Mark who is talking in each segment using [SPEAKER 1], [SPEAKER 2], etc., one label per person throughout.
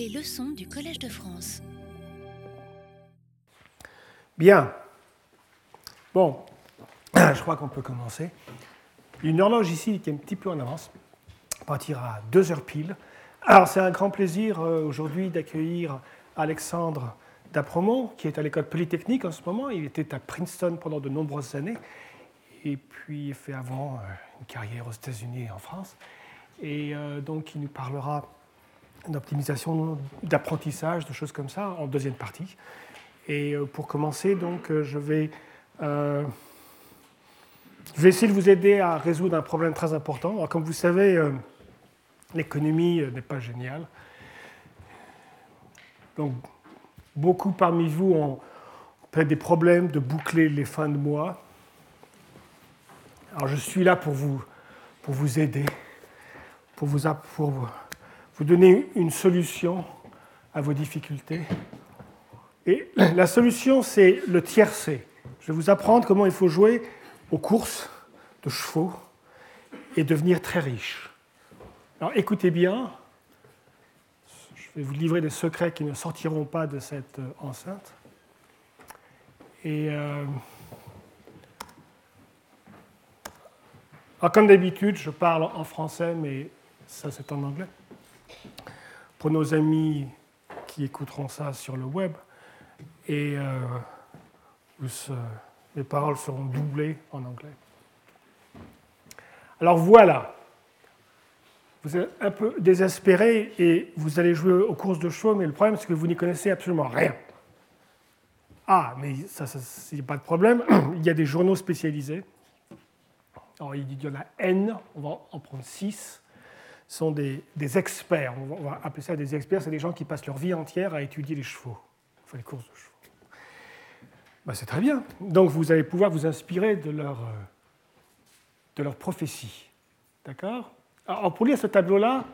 [SPEAKER 1] Les leçons du Collège de France.
[SPEAKER 2] Bien. Bon, je crois qu'on peut commencer. Une horloge ici qui est un petit peu en avance. On partira à 2 heures pile. Alors, c'est un grand plaisir euh, aujourd'hui d'accueillir Alexandre Dapromont, qui est à l'école polytechnique en ce moment. Il était à Princeton pendant de nombreuses années. Et puis, il fait avant euh, une carrière aux États-Unis et en France. Et euh, donc, il nous parlera d'optimisation d'apprentissage, de choses comme ça, en deuxième partie. Et euh, pour commencer, donc, je vais, euh, je vais essayer de vous aider à résoudre un problème très important. Alors, comme vous savez, euh, l'économie n'est pas géniale. Donc, beaucoup parmi vous ont peut-être des problèmes de boucler les fins de mois. Alors, je suis là pour vous, pour vous aider, pour vous, pour vous donner une solution à vos difficultés. Et la solution, c'est le tiercé. Je vais vous apprendre comment il faut jouer aux courses de chevaux et devenir très riche. Alors écoutez bien, je vais vous livrer des secrets qui ne sortiront pas de cette euh, enceinte. Et euh, comme d'habitude, je parle en français, mais ça c'est en anglais. Pour nos amis qui écouteront ça sur le web, et euh, les paroles seront doublées en anglais. Alors voilà, vous êtes un peu désespéré et vous allez jouer aux courses de chevaux, mais le problème c'est que vous n'y connaissez absolument rien. Ah, mais ça, ça c'est pas de problème. Il y a des journaux spécialisés. Alors, il y en a N, on va en prendre 6. Sont des, experts. On va appeler ça des experts. C'est des gens qui passent leur vie entière à étudier les chevaux, les courses de chevaux. Ben, c'est très bien. Donc vous allez pouvoir vous inspirer de leur, euh, de leur prophétie. D'accord? Alors pour lire ce tableau-là,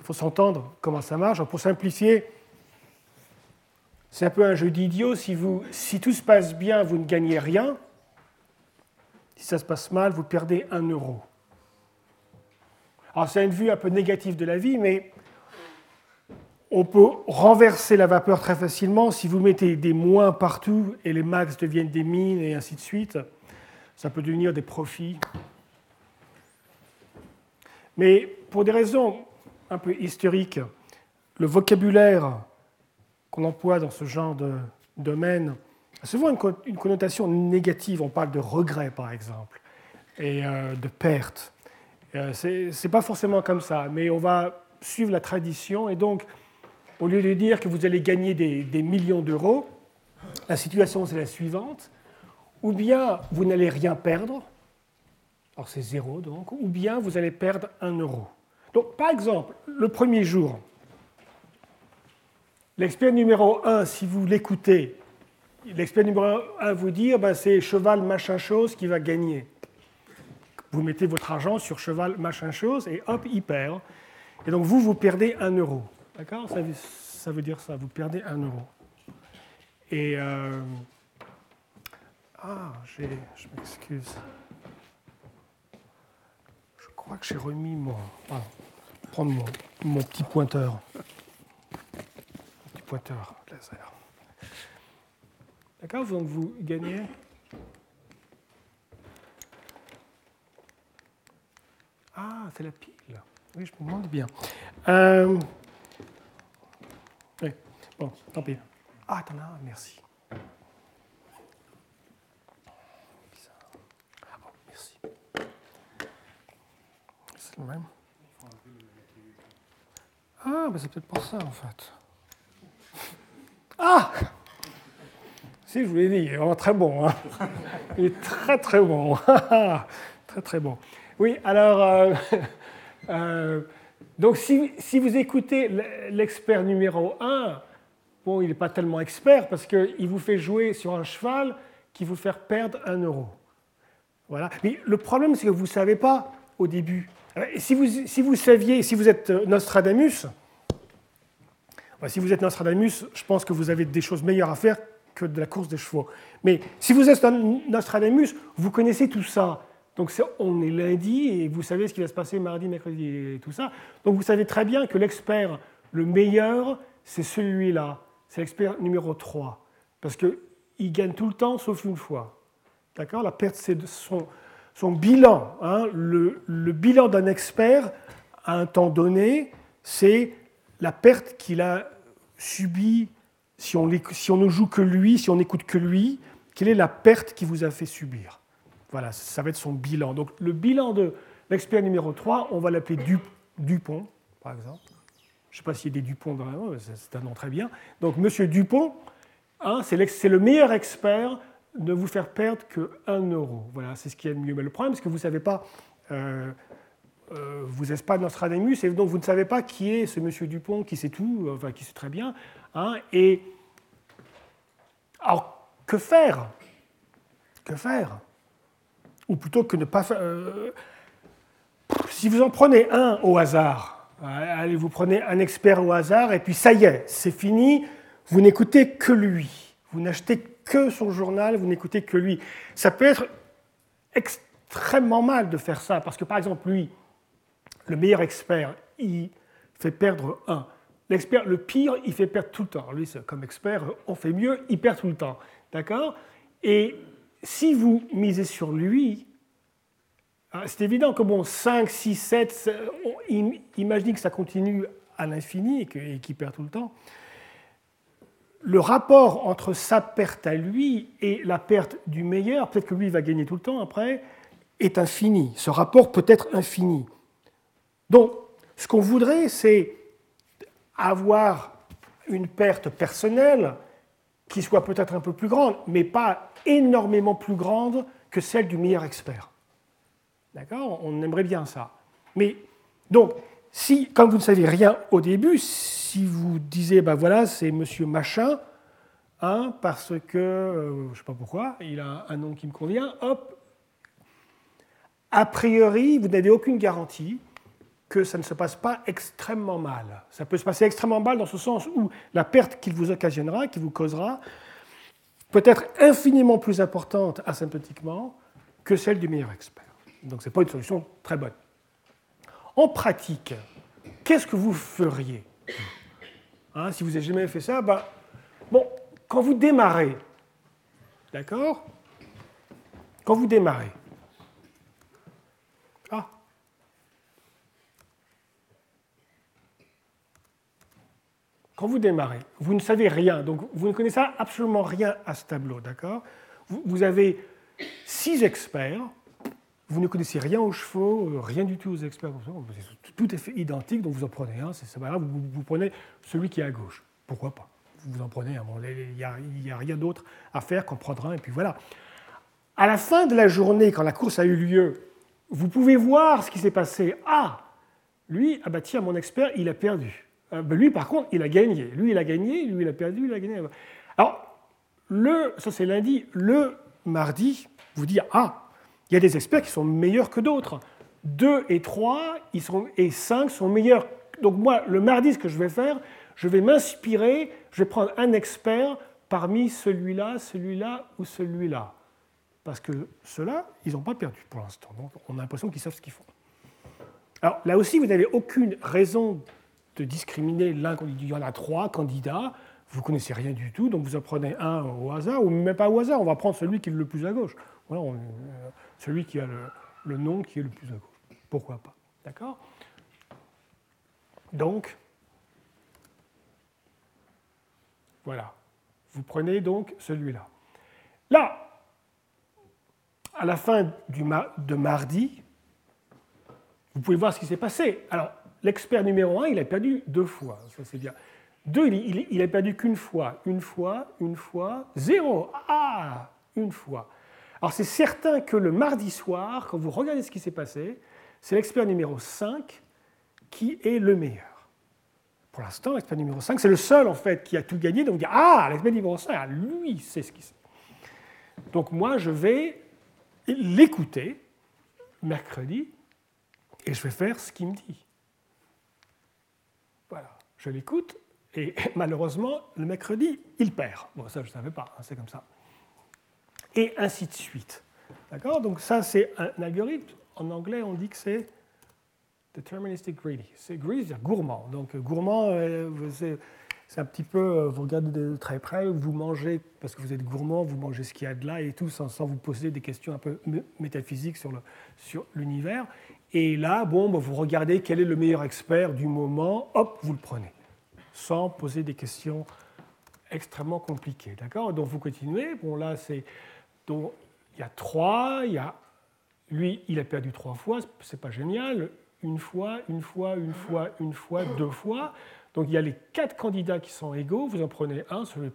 [SPEAKER 2] il faut s'entendre comment ça marche. Pour simplifier, c'est un peu un jeu d'idiot. Si, si tout se passe bien, vous ne gagnez rien. Si ça se passe mal, vous perdez un euro. Alors c'est une vue un peu négative de la vie, mais on peut renverser la vapeur très facilement. Si vous mettez des moins partout et les max deviennent des mines et ainsi de suite, ça peut devenir des profits. Mais pour des raisons un peu historiques, le vocabulaire qu'on emploie dans ce genre de domaine a souvent une connotation négative. On parle de regret, par exemple, et euh, de perte. Euh, Ce n'est pas forcément comme ça, mais on va suivre la tradition et donc au lieu de dire que vous allez gagner des, millions d'euros, la situation c'est la suivante. Ou bien vous n'allez rien perdre, alors c'est zéro donc, ou bien vous allez perdre un euro. Donc par exemple, le premier jour, l'expert numéro 1, si vous l'écoutez, l'expert numéro 1 vous dire ben, c'est cheval machin chose qui va gagner. Vous mettez votre argent sur cheval machin chose et hop, il perd. Et donc vous, vous perdez un euro. D'accord? Ça, veut dire ça, vous perdez un euro. Et. Euh, ah, je m'excuse. Je crois que j'ai remis mon. Pardon, prendre mon, mon petit pointeur. Mon petit pointeur laser. D'accord? Donc vous gagnez. Ah, c'est la pile. Oui, je me demande bien. Euh, Bon, tant pis. Ah, t'en as un, merci. Oh, merci. C'est le même. Ah, ben c'est peut-être pour ça, en fait. Ah Si, je vous l'ai dit, il est vraiment très bon. Hein. Il est très, très bon. très, très bon. Oui, alors... Euh, euh, donc, si, si, vous écoutez l'expert numéro 1, bon, il n'est pas tellement expert parce qu'il vous fait jouer sur un cheval qui vous fait perdre un euro. Voilà. Mais le problème, c'est que vous ne savez pas au début. Euh, si vous, si vous saviez, si vous êtes Nostradamus, si vous êtes Nostradamus, je pense que vous avez des choses meilleures à faire que de la course des chevaux. Mais si vous êtes Nostradamus, vous connaissez tout ça. Donc on est lundi et vous savez ce qui va se passer mardi, mercredi et tout ça. Donc vous savez très bien que l'expert Le meilleur, c'est celui-là, c'est l'expert numéro 3, parce qu'il gagne tout le temps sauf une fois. D'accord? La perte, c'est son, bilan. Hein. le, bilan d'un expert à un temps donné, c'est la perte qu'il a subie si on, si on ne joue que lui, si on n'écoute que lui, quelle est la perte qu'il vous a fait subir. Voilà, ça va être son bilan. Donc le bilan de l'expert numéro 3, on va l'appeler Dupont, par exemple. Je ne sais pas s'il y a des Dupont dans la c'est un nom très bien. Donc Monsieur Dupont, hein, c'est le meilleur expert ne vous faire perdre que 1 euro. Voilà, c'est ce qui est le mieux. Mais le problème, c'est que vous ne savez pas, euh, euh, vous n'êtes pas Nostradamus, et donc vous ne savez pas qui est ce monsieur Dupont, qui sait tout, enfin qui sait très bien. Hein, et alors, que faire? Que faire? Ou plutôt que ne pas faire. Euh, si vous en prenez un au hasard, allez, vous prenez un expert au hasard, et puis ça y est, c'est fini, vous n'écoutez que lui. Vous n'achetez que son journal, vous n'écoutez que lui. Ça peut être extrêmement mal de faire ça, parce que par exemple, lui, le meilleur expert, il fait perdre un. L'expert, le pire, il fait perdre tout le temps. Lui, comme expert, on fait mieux, il perd tout le temps. D'accord? Et si vous misez sur lui, hein, c'est évident que bon, 5, 6, 7, imaginez que ça continue à l'infini et qu'il perd tout le temps le rapport entre sa perte à lui et la perte du meilleur, peut-être que lui va gagner tout le temps après, est infini. Ce rapport peut être infini. Donc, ce qu'on voudrait, c'est avoir une perte personnelle qui soit peut-être un peu plus grande, mais pas énormément plus grande que celle du meilleur expert. D'accord? On aimerait bien ça. Mais donc, si, comme vous ne savez rien au début, si vous disiez, ben voilà, c'est monsieur machin, hein, parce que, euh, je ne sais pas pourquoi, il a un nom qui me convient, hop, a priori, vous n'avez aucune garantie que ça ne se passe pas extrêmement mal. Ça peut se passer extrêmement mal dans ce sens où la perte qu'il vous occasionnera, qu'il vous causera, peut être infiniment plus importante asymptotiquement que celle du meilleur expert. Donc ce n'est pas une solution très bonne. En pratique, qu'est-ce que vous feriez? Hein, Si vous n'avez jamais fait ça, bah, quand vous démarrez, d'accord? Quand vous démarrez, ah, quand vous démarrez, vous ne savez rien, donc vous ne connaissez absolument rien à ce tableau, d'accord? Vous avez six experts vous ne connaissez rien aux chevaux, euh, rien du tout aux experts, tout est identique, donc vous en prenez un, c'est pas grave, vous, prenez celui qui est à gauche. Pourquoi pas? Vous en prenez un, il n'y a, rien d'autre à faire qu'en prendre un, et puis voilà. À la fin de la journée, quand la course a eu lieu, vous pouvez voir ce qui s'est passé. Ah, lui, ah bah tiens, mon expert, il a perdu. Euh, bah, lui, par contre, il a gagné. Lui, il a gagné, lui, il a perdu, il a gagné. Alors, le, ça c'est lundi, le mardi, vous dire, ah, il y a des experts qui sont meilleurs que d'autres. 2 et 3 ils sont, et 5 sont meilleurs. Donc moi, le mardi, ce que je vais faire, je vais m'inspirer, je vais prendre un expert parmi celui-là, celui-là ou celui-là. Parce que ceux-là, ils n'ont pas perdu pour l'instant. Donc on a l'impression qu'ils savent ce qu'ils font. Alors là aussi, vous n'avez aucune raison de discriminer l'un. Il y en a trois candidats, vous connaissez rien du tout, donc vous en prenez un au hasard, ou même pas au hasard, on va prendre celui qui est le plus à gauche. Voilà, on, celui qui a le, nom qui est le plus à gauche. Pourquoi pas D'accord? Donc, voilà. Vous prenez donc celui-là. Là, à la fin du de mardi, vous pouvez voir ce qui s'est passé. Alors, l'expert numéro 1, il a perdu deux fois, ça c'est bien. Deux, il, a perdu qu'une fois, une fois, une fois, zéro. Ah, une fois. Alors c'est certain que le mardi soir, quand vous regardez ce qui s'est passé, c'est l'expert numéro 5 qui est le meilleur. Pour l'instant, l'expert numéro 5, c'est le seul en fait qui a tout gagné. Donc, ah, l'expert numéro 5, lui, c'est ce qui sait. Donc moi, je vais l'écouter mercredi et je vais faire ce qu'il me dit. Je l'écoute et malheureusement, le mercredi, il perd. Bon, ça, je ne savais pas, hein, c'est comme ça et ainsi de suite. D'accord? Donc ça, c'est un algorithme. En anglais, on dit que c'est Deterministic greedy. C'est greedy, c'est gourmand. Donc gourmand, euh, c'est un petit peu, euh, vous regardez de très près, vous mangez, parce que vous êtes gourmand, vous mangez ce qu'il y a de là et tout, sans, vous poser des questions un peu métaphysiques sur l'univers. Et là, bon, bah, vous regardez quel est le meilleur expert du moment, hop, vous le prenez, sans poser des questions extrêmement compliquées. D'accord? Donc vous continuez. Bon, là, c'est. Donc, il y a trois, il y a. Lui, il a perdu trois fois, c'est pas génial. Une fois, une fois, une fois, une fois, deux fois. Donc il y a les quatre candidats qui sont égaux, vous en prenez un, celui,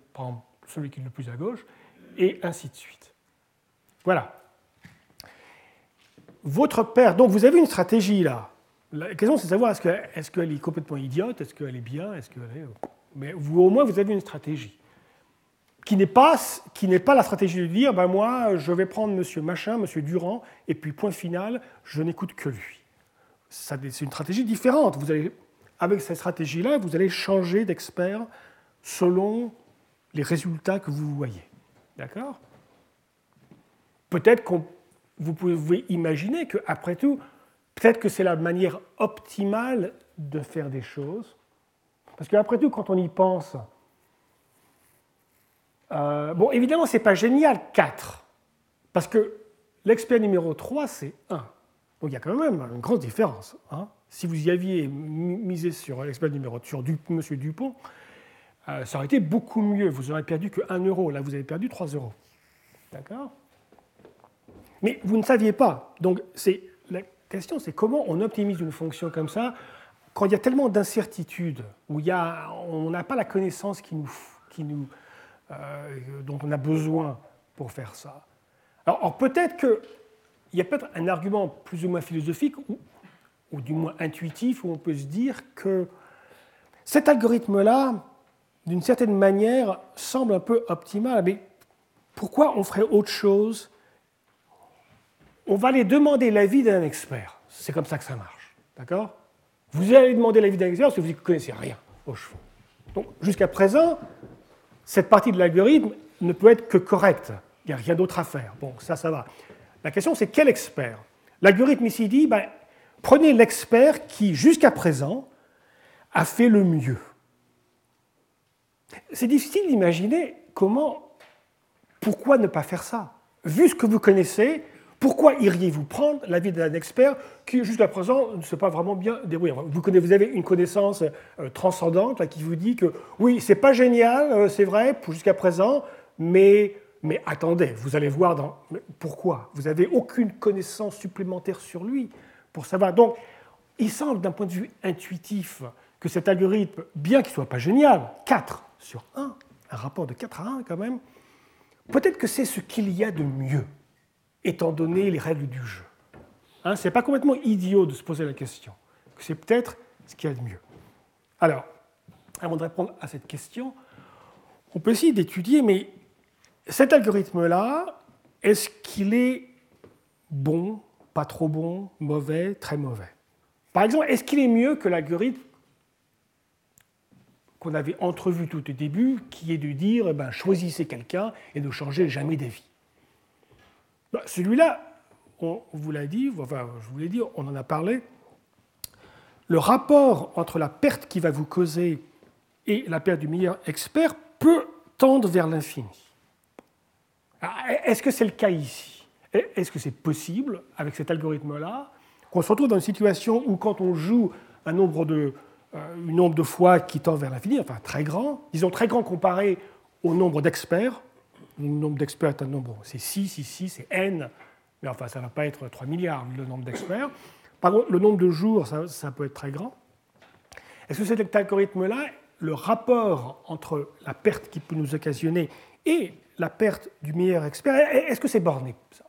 [SPEAKER 2] celui qui est le plus à gauche, et ainsi de suite. Voilà. Votre père, donc vous avez une stratégie là. La question c'est de savoir est-ce qu'elle est, complètement idiote, est-ce qu'elle est bien, est-ce qu'elle est... Mais vous, au moins vous avez une stratégie qui n'est pas, qui n'est pas la stratégie de dire ben moi je vais prendre monsieur machin, monsieur Durand, et puis point final, je n'écoute que lui. C'est une stratégie différente. Vous allez avec cette stratégie-là, vous allez changer d'expert selon les résultats que vous voyez. D'accord? Peut-être que vous pouvez imaginer qu'après tout, peut-être que c'est la manière optimale de faire des choses. Parce qu'après tout, quand on y pense, euh, bon, évidemment, ce n'est pas génial 4, parce que l'expert numéro 3, c'est 1. Donc il y a quand même une grosse différence. Hein si vous y aviez misé sur l'expert numéro sur du, M. Dupont, euh, ça aurait été beaucoup mieux. Vous n'aurez perdu que 1 euro. Là, vous avez perdu 3 euros. D'accord? Mais vous ne saviez pas. Donc, la question, c'est comment on optimise une fonction comme ça quand il y a tellement d'incertitudes, où il y a, on n'a pas la connaissance euh, dont on a besoin pour faire ça. Alors, peut-être qu'il y a peut-être un argument plus ou moins philosophique ou du moins intuitif, où on peut se dire que cet algorithme-là, d'une certaine manière, semble un peu optimal. Mais pourquoi on ferait autre chose On va aller demander l'avis d'un expert. C'est comme ça que ça marche. D'accord? Vous allez demander l'avis d'un expert parce que vous ne connaissez rien aux chevaux. Donc, jusqu'à présent, cette partie de l'algorithme ne peut être que correcte. Il n'y a rien d'autre à faire. Bon, ça, ça va. La question, c'est quel expert? L'algorithme ici dit, ben, Prenez l'expert qui, jusqu'à présent, a fait le mieux. C'est difficile d'imaginer comment, pourquoi ne pas faire ça? Vu ce que vous connaissez, pourquoi iriez-vous prendre l'avis d'un expert qui, jusqu'à présent, ne s'est pas vraiment bien débrouillé vous, vous avez une connaissance euh, transcendante qui vous dit que oui, c'est pas génial, euh, c'est vrai, jusqu'à présent, mais, mais attendez, vous allez voir dans, pourquoi? Vous n'avez aucune connaissance supplémentaire sur lui pour savoir. Donc, il semble d'un point de vue intuitif que cet algorithme, bien qu'il ne soit pas génial, 4 sur 1, un rapport de 4 à 1 quand même, peut-être que c'est ce qu'il y a de mieux, étant donné les règles du jeu. Hein, ce n'est pas complètement idiot de se poser la question, que c'est peut-être ce qu'il y a de mieux. Alors, avant de répondre à cette question, on peut essayer d'étudier, mais cet algorithme-là, est-ce qu'il est bon pas trop bon, mauvais, très mauvais? Par exemple, est-ce qu'il est mieux que l'algorithme qu'on avait entrevu tout au début, qui est de dire eh ben, choisissez quelqu'un et ne changez jamais d'avis? Celui-là, on vous l'a dit, enfin, je vous l'ai dit, on en a parlé. Le rapport entre la perte qui va vous causer et la perte du meilleur expert peut tendre vers l'infini. Est-ce que c'est le cas ici? Est-ce que c'est possible, avec cet algorithme-là, qu'on se retrouve dans une situation où quand on joue un nombre de, euh, nombre de fois qui tend vers l'infini, enfin très grand, disons très grand comparé au nombre d'experts, le nombre d'experts est un nombre, c'est 6 ici, c'est n, mais enfin ça ne va pas être 3 milliards le nombre d'experts. Par contre, le nombre de jours, ça, ça peut être très grand. Est-ce que cet algorithme-là, le rapport entre la perte qu'il peut nous occasionner et la perte du meilleur expert, est-ce que c'est borné ça?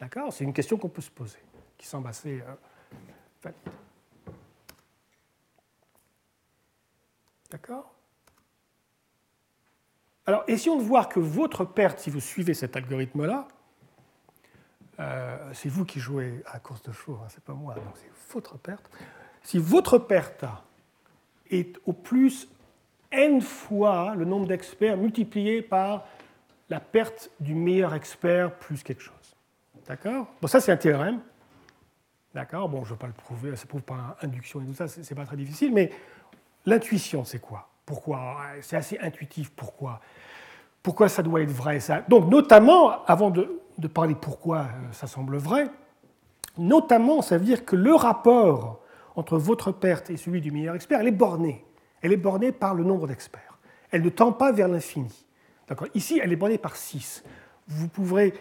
[SPEAKER 2] D'accord? C'est une question qu'on peut se poser, qui semble assez euh, D'accord? Alors, essayons de voir que votre perte, si vous suivez cet algorithme-là, euh, c'est vous qui jouez à course de chevaux, hein, c'est pas moi, donc c'est votre perte. Si votre perte est au plus n fois le nombre d'experts multiplié par la perte du meilleur expert plus quelque chose. D'accord? Bon, ça, c'est un théorème. D'accord? Bon, je ne vais pas le prouver, ça ne prouve pas induction et tout ça, ce n'est pas très difficile, mais l'intuition, c'est quoi? Pourquoi? C'est assez intuitif, pourquoi? Pourquoi ça doit être vrai ça? Donc, notamment, avant de, parler pourquoi euh, ça semble vrai, notamment, ça veut dire que le rapport entre votre perte et celui du meilleur expert, elle est bornée. Elle est bornée par le nombre d'experts. Elle ne tend pas vers l'infini. Ici, elle est bornée par 6. Vous ne pourrez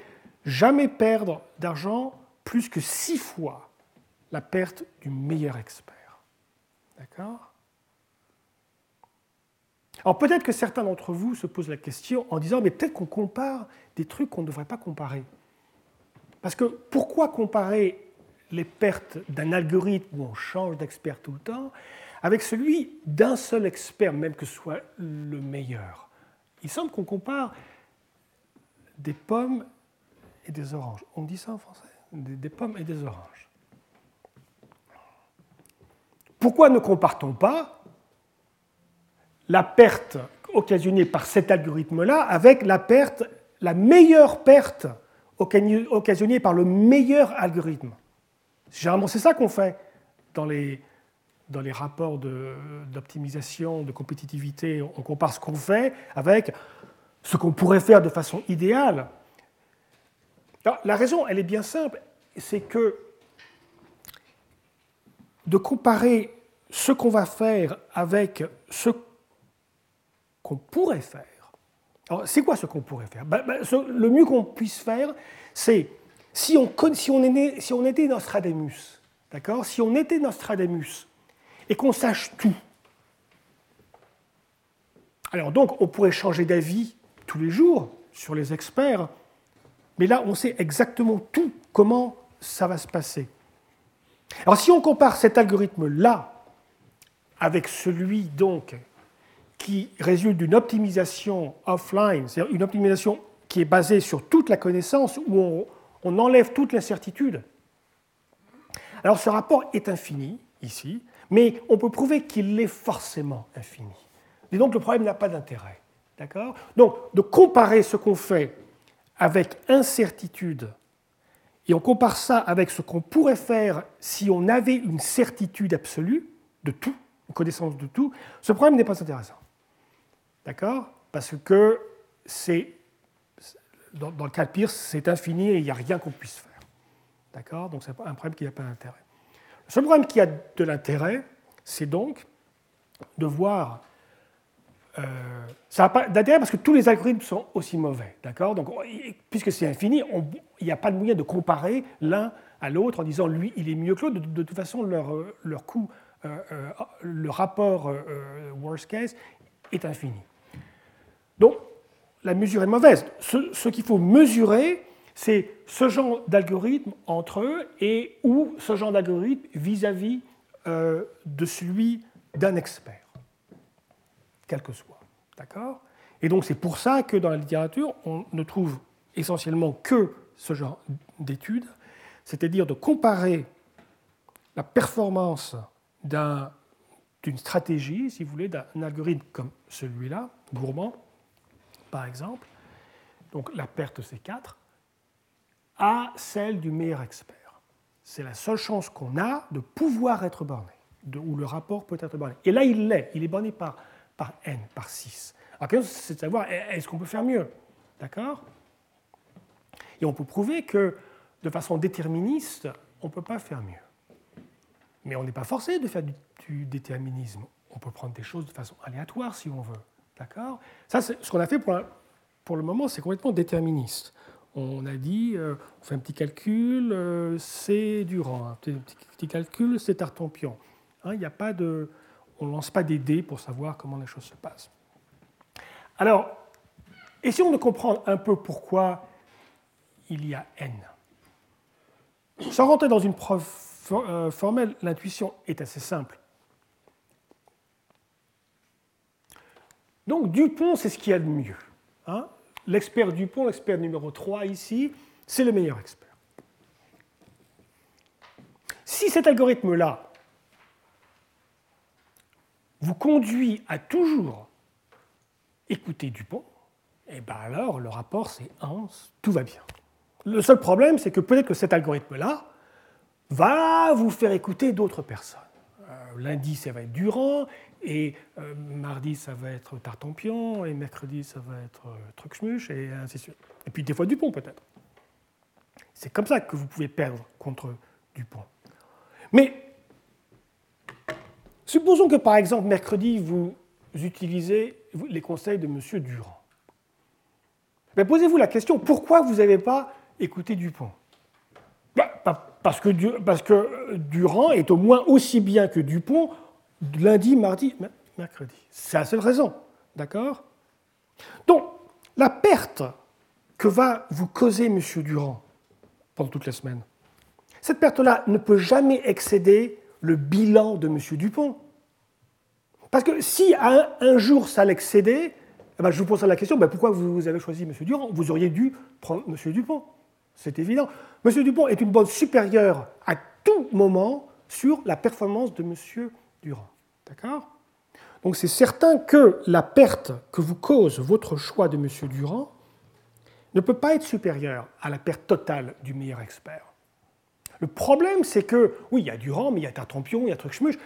[SPEAKER 2] jamais perdre d'argent plus que 6 fois la perte du meilleur expert. D'accord? Alors peut-être que certains d'entre vous se posent la question en disant, mais peut-être qu'on compare des trucs qu'on ne devrait pas comparer. Parce que pourquoi comparer les pertes d'un algorithme où on change d'expert tout le temps avec celui d'un seul expert, même que ce soit le meilleur? Il semble qu'on compare des pommes et des oranges. On dit ça en français? Des, pommes et des oranges. Pourquoi ne compare-t-on pas la perte occasionnée par cet algorithme-là avec la perte, la meilleure perte occasionnée par le meilleur algorithme Généralement, c'est ça qu'on fait dans les, dans les rapports d'optimisation, de, compétitivité. On compare ce qu'on fait avec ce qu'on pourrait faire de façon idéale. la raison, elle est bien simple, c'est que de comparer ce qu'on va faire avec ce qu'on pourrait faire. Alors, c'est quoi ce qu'on pourrait faire? Ben, ben, Le mieux qu'on puisse faire, c'est si on, si on, si on était Nostradamus, d'accord? Si on était Nostradamus et qu'on sache tout, alors donc on pourrait changer d'avis tous les jours sur les experts, mais là on sait exactement tout, comment ça va se passer. Alors si on compare cet algorithme-là avec celui donc qui résulte d'une optimisation offline, c'est-à-dire une optimisation qui est basée sur toute la connaissance, où on, enlève toute l'incertitude. Alors ce rapport est infini ici, mais on peut prouver qu'il est forcément infini. Et donc le problème n'a pas d'intérêt. D'accord? Donc de comparer ce qu'on fait avec incertitude et on compare ça avec ce qu'on pourrait faire si on avait une certitude absolue de tout, une connaissance de tout, ce problème n'est pas intéressant. D'accord? Parce que c'est dans, le cas de Pierce, c'est infini et il n'y a rien qu'on puisse faire. D'accord? Donc c'est un problème qui n'a pas d'intérêt. Le seul problème qui a de l'intérêt, c'est donc de voir. Euh, ça n'a pas d'intérêt parce que tous les algorithmes sont aussi mauvais. D'accord? Donc, puisque c'est infini, il n'y a pas de moyen de comparer l'un à l'autre en disant lui, il est mieux que l'autre. De, toute façon, leur, leur coût, euh, euh, le rapport worst case est infini. Donc, la mesure est mauvaise. Ce, qu'il faut mesurer, c'est ce genre d'algorithme entre eux et ou ce genre d'algorithme vis-à-vis euh, de celui d'un expert, quel que soit. D'accord? Et donc c'est pour ça que dans la littérature, on ne trouve essentiellement que ce genre d'études, c'est-à-dire de comparer la performance d'une stratégie, si vous voulez, d'un algorithme comme celui-là, gourmand, par exemple, donc la perte C4, à celle du meilleur expert. C'est la seule chance qu'on a de pouvoir être borné, de, où le rapport peut être borné. Et là, il l'est, il est borné par, par n, par 6. Alors, c'est de savoir, est-ce qu'on peut faire mieux? D'accord? Et on peut prouver que, de façon déterministe, on ne peut pas faire mieux. Mais on n'est pas forcé de faire du déterminisme. On peut prendre des choses de façon aléatoire si on veut. D'accord? Ça, ce qu'on a fait pour, le moment, c'est complètement déterministe. On a dit, euh, on fait un petit calcul, euh, c'est Durand, un petit, petit, calcul, c'est Tartampion. Hein, a pas de, on ne lance pas des dés pour savoir comment les choses se passent. Alors, essayons de comprendre un peu pourquoi il y a n. Sans rentrer dans une preuve euh, formelle, l'intuition est assez simple. Donc Dupont, c'est ce qu'il y a de mieux. Hein. l'expert Dupont, l'expert numéro 3 ici, c'est le meilleur expert. Si cet algorithme-là vous conduit à toujours écouter Dupont, et eh bien alors le rapport c'est 1, tout va bien. Le seul problème, c'est que peut-être que cet algorithme-là va vous faire écouter d'autres personnes. Euh, lundi, ça va être Durand, et euh, mardi, ça va être Tartampion, et mercredi, ça va être euh, et ainsi de suite. Et puis des fois Dupont, peut-être. C'est comme ça que vous pouvez perdre contre Dupont. Mais supposons que, par exemple, mercredi, vous utilisez les conseils de M. Durand. Mais posez-vous la question, pourquoi vous n'avez pas écouté Dupont? Bah, parce que, parce que Durand est au moins aussi bien que Dupont lundi, mardi, mercredi. C'est la seule raison. D'accord? Donc, la perte que va vous causer M. Durand pendant toute la semaine, cette perte-là ne peut jamais excéder le bilan de M. Dupont. Parce que si un, jour ça l'excédait, eh ben, je vous pose la question, ben, pourquoi vous avez choisi M. Durand? Vous auriez dû prendre M. Dupont. C'est évident. M. Dupont est une bonne supérieure à tout moment sur la performance de M. Durand. D'accord? Donc c'est certain que la perte que vous cause votre choix de M. Durand ne peut pas être supérieure à la perte totale du meilleur expert. Le problème, c'est que, oui, il y a Durand, mais il y a Tartampion, il y a Trucmuche,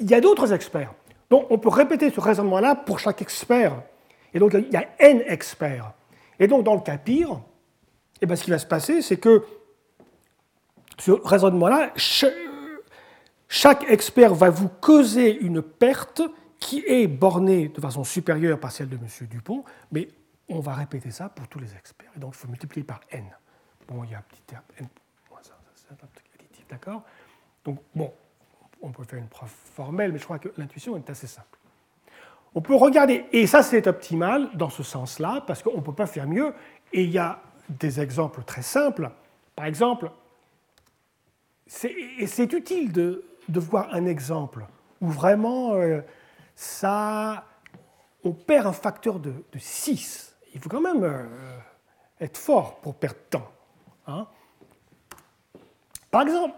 [SPEAKER 2] il y a d'autres experts. Donc on peut répéter ce raisonnement-là pour chaque expert. Et donc il y a N experts. Et donc dans le cas pire, eh bien, ce qui va se passer, c'est que ce raisonnement-là, chaque expert va vous causer une perte qui est bornée de façon supérieure par celle de M. Dupont, mais on va répéter ça pour tous les experts. Et donc il faut multiplier par n. Bon, il y a un petit terme n c'est un truc additif, d'accord? Donc bon, on peut faire une preuve formelle, mais je crois que l'intuition est assez simple. On peut regarder, et ça c'est optimal dans ce sens-là, parce qu'on ne peut pas faire mieux, et il y a des exemples très simples. Par exemple, c'est utile de, de voir un exemple où vraiment euh, ça, on perd un facteur de, 6. Il faut quand même euh, être fort pour perdre temps. Hein. Par exemple,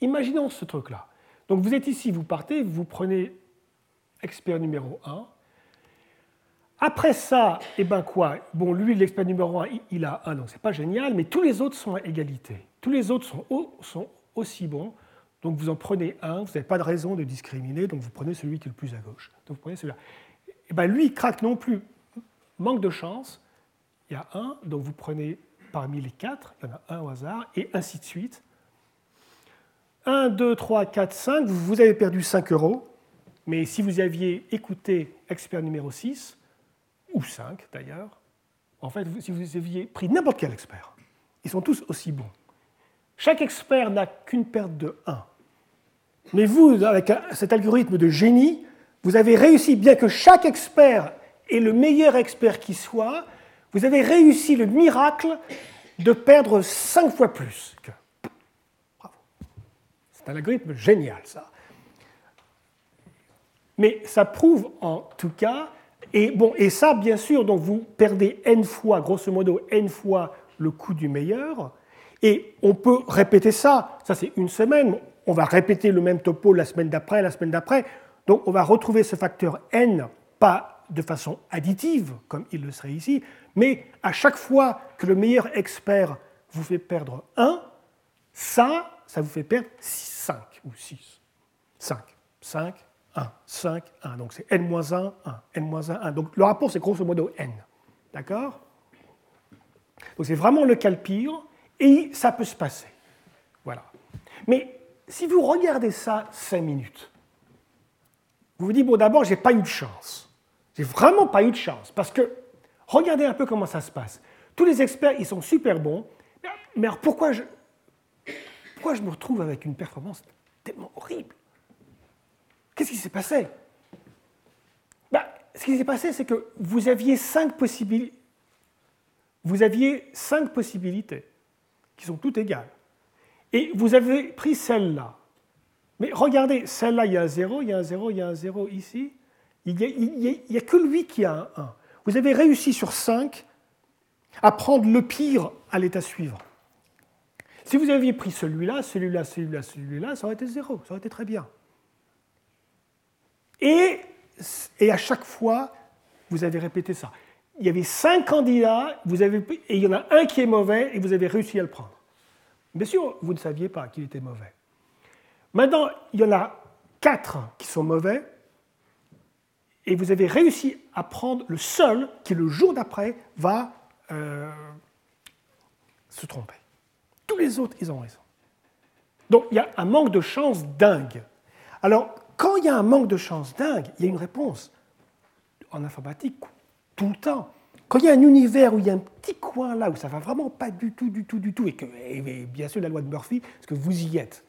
[SPEAKER 2] imaginons ce truc-là. Donc vous êtes ici, vous partez, vous prenez expert numéro 1. Après ça, eh ben quoi? Bon, lui, l'expert numéro 1, il a 1, donc c'est pas génial, mais tous les autres sont à égalité. Tous les autres sont aussi bons. Donc vous en prenez un, vous n'avez pas de raison de discriminer, donc vous prenez celui qui est le plus à gauche. Donc vous prenez celui-là. Et eh ben lui, craque non plus. Manque de chance, il y a un, donc vous prenez parmi les quatre, il y en a un au hasard, et ainsi de suite. 1, 2, 3, 4, 5, vous avez perdu 5 euros, mais si vous aviez écouté expert numéro 6, ou 5 d'ailleurs, en fait, si vous aviez pris n'importe quel expert, ils sont tous aussi bons. Chaque expert n'a qu'une perte de 1. Mais vous, avec cet algorithme de génie, vous avez réussi, bien que chaque expert est le meilleur expert qui soit, vous avez réussi le miracle de perdre cinq fois plus que. Bravo. C'est un algorithme génial, ça. Mais ça prouve en tout cas, et, bon, et ça, bien sûr, donc vous perdez n fois, grosso modo, n fois le coût du meilleur, et on peut répéter ça, ça c'est une semaine, on va répéter le même topo la semaine d'après, la semaine d'après. Donc on va retrouver ce facteur n, pas de façon additive, comme il le serait ici, mais à chaque fois que le meilleur expert vous fait perdre 1, ça, ça vous fait perdre 5 ou 6. 5, 5, 1, 5, 1. Donc c'est n-1, 1, n-1, 1. Donc le rapport, c'est grosso modo n. D'accord? Donc c'est vraiment le cas pire, et ça peut se passer. Voilà. Mais si vous regardez ça cinq minutes, vous vous dites, bon, d'abord, j'ai pas eu de chance. J'ai vraiment pas eu de chance. Parce que, regardez un peu comment ça se passe. Tous les experts, ils sont super bons. Mais alors, pourquoi je, pourquoi je me retrouve avec une performance tellement horrible? Qu'est-ce qui s'est passé? Ben, Ce qui s'est passé, c'est que vous aviez cinq possibilités. Vous aviez cinq possibilités qui sont toutes égales. Et vous avez pris celle-là. Mais regardez, celle-là, il y a un 0, il y a un 0, il y a un 0 ici. Il n'y a, que lui qui a un 1. Vous avez réussi sur 5 à prendre le pire à l'état suivant. Si vous aviez pris celui-là, celui-là, celui-là, celui-là, ça aurait été 0, ça aurait été très bien. Et, et à chaque fois, vous avez répété ça. Il y avait 5 candidats, vous avez, et il y en a un qui est mauvais, et vous avez réussi à le prendre. Bien sûr, vous ne saviez pas qu'il était mauvais. Maintenant, il y en a quatre qui sont mauvais, et vous avez réussi à prendre le seul qui, le jour d'après, va euh, se tromper. Tous les autres, ils ont raison. Donc, il y a un manque de chance dingue. Alors, quand il y a un manque de chance dingue, il y a une réponse. En informatique, tout le temps. Quand il y a un univers où il y a un petit coin là où ça va vraiment pas du tout, du tout, du tout, et que, bien sûr, la loi de Murphy, parce que vous y êtes,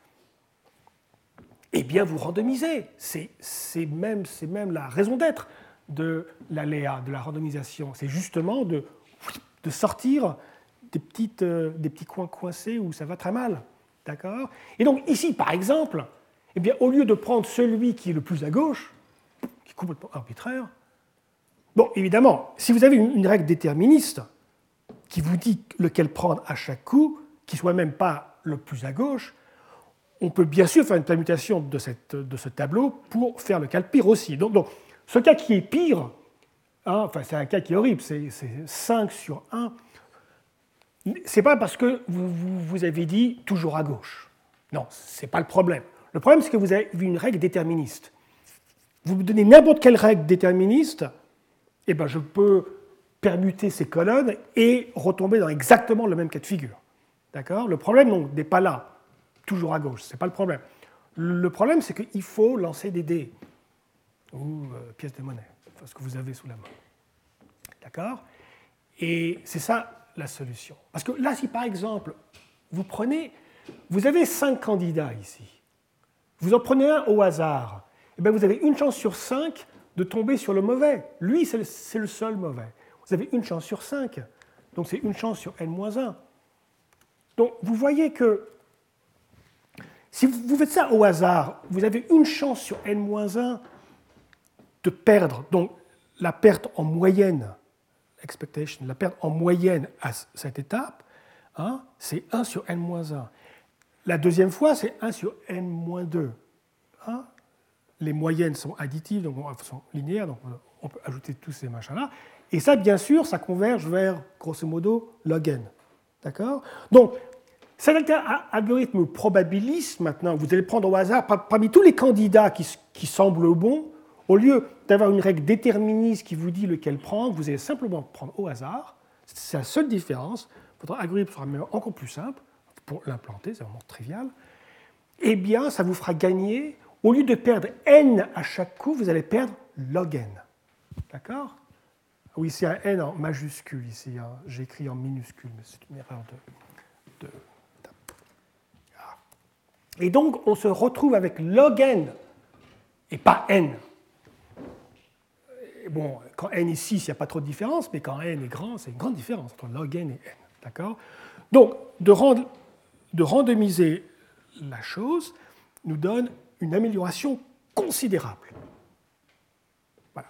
[SPEAKER 2] eh bien, vous randomisez. C'est même, même la raison d'être de l'aléa, de la randomisation. C'est justement de, de, sortir des, petites, euh, des petits coins coincés où ça va très mal. D'accord? Et donc, ici, par exemple, eh bien, au lieu de prendre celui qui est le plus à gauche, qui est complètement arbitraire, bon, évidemment, si vous avez une, règle déterministe qui vous dit lequel prendre à chaque coup, qui soit même pas le plus à gauche, on peut bien sûr faire une permutation de, ce tableau pour faire le cas le pire aussi. Donc, ce cas qui est pire, hein, enfin, c'est un cas qui est horrible, c'est 5 sur 1. C'est pas parce que vous, vous, avez dit toujours à gauche. Non, ce n'est pas le problème. Le problème, c'est que vous avez une règle déterministe. Vous me donnez n'importe quelle règle déterministe, et eh ben je peux permuter ces colonnes et retomber dans exactement le même cas de figure. D'accord? Le problème n'est pas là toujours à gauche, ce n'est pas le problème. Le problème, c'est qu'il faut lancer des dés ou euh, pièces de monnaie, ce que vous avez sous la main. D'accord? Et c'est ça la solution. Parce que là, si par exemple, vous prenez, vous avez cinq candidats ici, vous en prenez un au hasard, et eh bien vous avez une chance sur cinq de tomber sur le mauvais. Lui, c'est le, seul mauvais. Vous avez une chance sur cinq, donc c'est une chance sur n-1. Donc vous voyez que si vous faites ça au hasard, vous avez une chance sur n-1 de perdre, donc la perte en moyenne, expectation, la perte en moyenne à cette étape, hein, c'est 1 sur n-1. La deuxième fois, c'est 1 sur n-2. Hein. Les moyennes sont additives, donc sont linéaires, donc on peut ajouter tous ces machins-là. Et ça, bien sûr, ça converge vers, grosso modo, log n. D'accord? Donc, c'est un algorithme probabiliste maintenant. Vous allez prendre au hasard, parmi tous les candidats qui, semblent bons, au lieu d'avoir une règle déterministe qui vous dit lequel prendre, vous allez simplement prendre au hasard. C'est la seule différence. Votre algorithme sera même encore plus simple pour l'implanter, c'est vraiment trivial. Eh bien, ça vous fera gagner, au lieu de perdre n à chaque coup, vous allez perdre log n. D'accord? Oui, c'est un n en majuscule ici. Hein. J'écris en minuscule, mais c'est une erreur de et donc, on se retrouve avec log n et pas n. Bon, quand n est 6, il n'y a pas trop de différence, mais quand n est grand, c'est une grande différence entre log n et n. D'accord? Donc, de, de randomiser la chose nous donne une amélioration considérable. Voilà.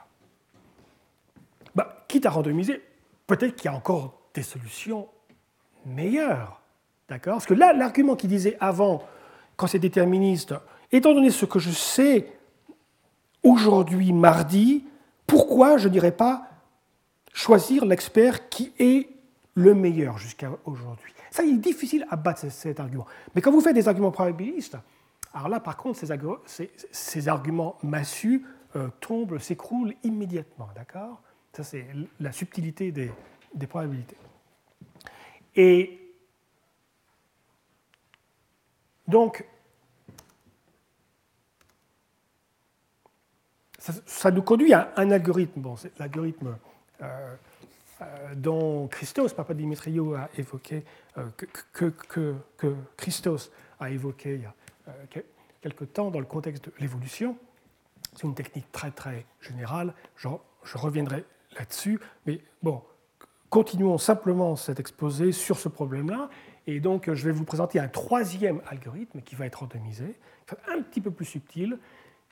[SPEAKER 2] Bah, quitte à randomiser, peut-être qu'il y a encore des solutions meilleures. D'accord? Parce que là, l'argument qui disait avant, quand c'est déterministe, étant donné ce que je sais aujourd'hui, mardi, pourquoi je n'irais pas choisir l'expert qui est le meilleur jusqu'à aujourd'hui? Ça, il est difficile à battre cet argument. Mais quand vous faites des arguments probabilistes, alors là, par contre, ces, arguments massus euh, tombent, s'écroulent immédiatement. D'accord? Ça, c'est la subtilité des, des probabilités. Et donc, ça, nous conduit à un algorithme. Bon, c'est l'algorithme euh, euh, dont Christos, Papa Dimitriou, a évoqué, euh, que, que, Christos a évoqué il y a quelque temps dans le contexte de l'évolution. C'est une technique très très générale, je reviendrai là-dessus, mais bon, continuons simplement cet exposé sur ce problème-là, et donc je vais vous présenter un troisième algorithme qui va être randomisé, un petit peu plus subtil,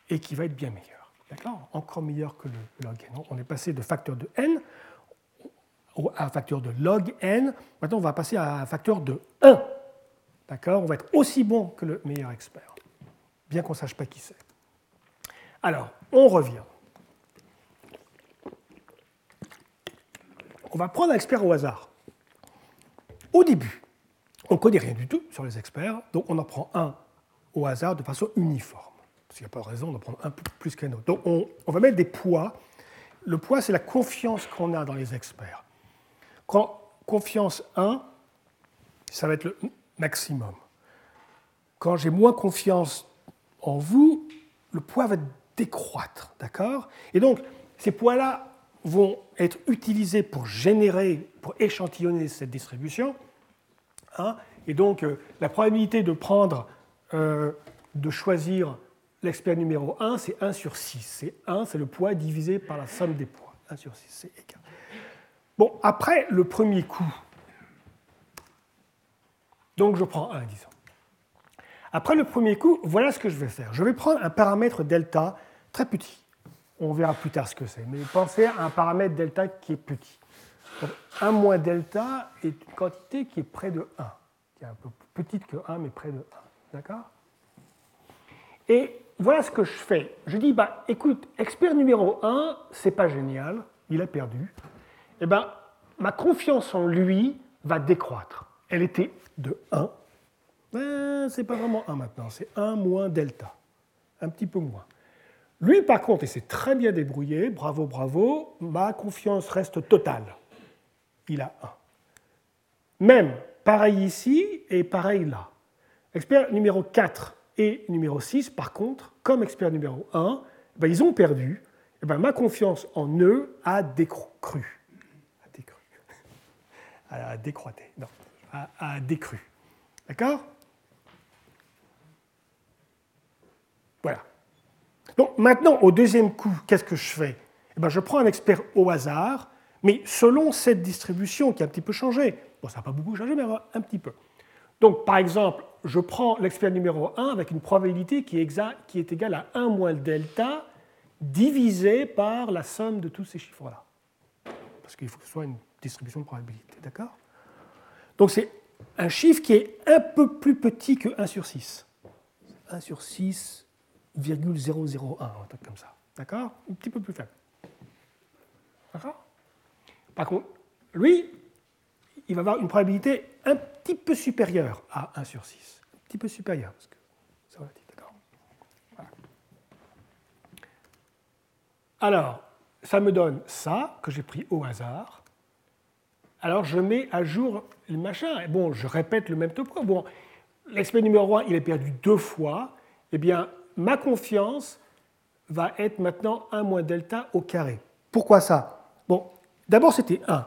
[SPEAKER 2] et qui va être bien meilleur. D'accord? Encore meilleur que le log n. On est passé de facteur de n à facteur de log n. Maintenant, on va passer à un facteur de 1. D'accord? On va être aussi bon que le meilleur expert, bien qu'on ne sache pas qui c'est. Alors, on revient. On va prendre un expert au hasard. Au début, on connaît rien du tout sur les experts, donc on en prend un au hasard de façon uniforme. Qu'il n'y a pas de raison d'en prendre un plus qu'un autre. Donc on, on va mettre des poids. Le poids, c'est la confiance qu'on a dans les experts. Quand confiance 1, ça va être le maximum. Quand j'ai moins confiance en vous, le poids va décroître, d'accord? Et donc, ces poids-là vont être utilisés pour générer, pour échantillonner cette distribution. Hein et donc, euh, la probabilité de prendre, euh, de choisir l'expert numéro 1, c'est 1 sur 6. C'est 1, c'est le poids divisé par la somme des poids. 1 sur 6, c'est égal. Bon, après le premier coup, donc je prends 1, disons. Après le premier coup, voilà ce que je vais faire. Je vais prendre un paramètre delta très petit. On verra plus tard ce que c'est. Mais pensez à un paramètre delta qui est petit. 1 moins delta est une quantité qui est près de 1, qui est un peu plus petite que 1, mais près de 1. D'accord? Et voilà ce que je fais. Je dis, bah, écoute, expert numéro 1, c'est pas génial, il a perdu. Eh ben, ma confiance en lui va décroître. Elle était de 1. Ben, c'est pas vraiment 1 maintenant, c'est 1 moins delta. Un petit peu moins. Lui, par contre, il s'est très bien débrouillé, bravo, bravo, ma confiance reste totale. Il a 1. Même, pareil ici et pareil là. Expert numéro 4 et numéro 6, par contre, comme expert numéro 1, ben, ils ont perdu. Et ben, ma confiance en eux a décru. A décru. A décroîté. Non, a décru. D'accord? Voilà. Donc maintenant, au deuxième coup, qu'est-ce que je fais? Eh ben, Je prends un expert au hasard, mais selon cette distribution qui a un petit peu changé. Bon, ça n'a pas beaucoup changé, mais un petit peu. Donc, par exemple, je prends l'expert numéro 1 avec une probabilité qui est, égale à 1 moins delta divisé par la somme de tous ces chiffres-là. Parce qu'il faut que ce soit une distribution de probabilité, d'accord? Donc, c'est un chiffre qui est un peu plus petit que 1 sur 6. 1 sur 6, 0,001, un truc comme ça. D'accord? Un petit peu plus faible. D'accord? Par contre, lui, il va avoir une probabilité un petit peu supérieure à 1 sur 6. Un petit peu supérieure, parce que ça va d'accord? Voilà. Alors, ça me donne ça, que j'ai pris au hasard. Alors, je mets à jour le machin. Bon, je répète le même topo. Bon, l'expert numéro 1, il est perdu deux fois. Eh bien, ma confiance va être maintenant 1 moins delta au carré. Pourquoi ça? Bon, d'abord c'était 1.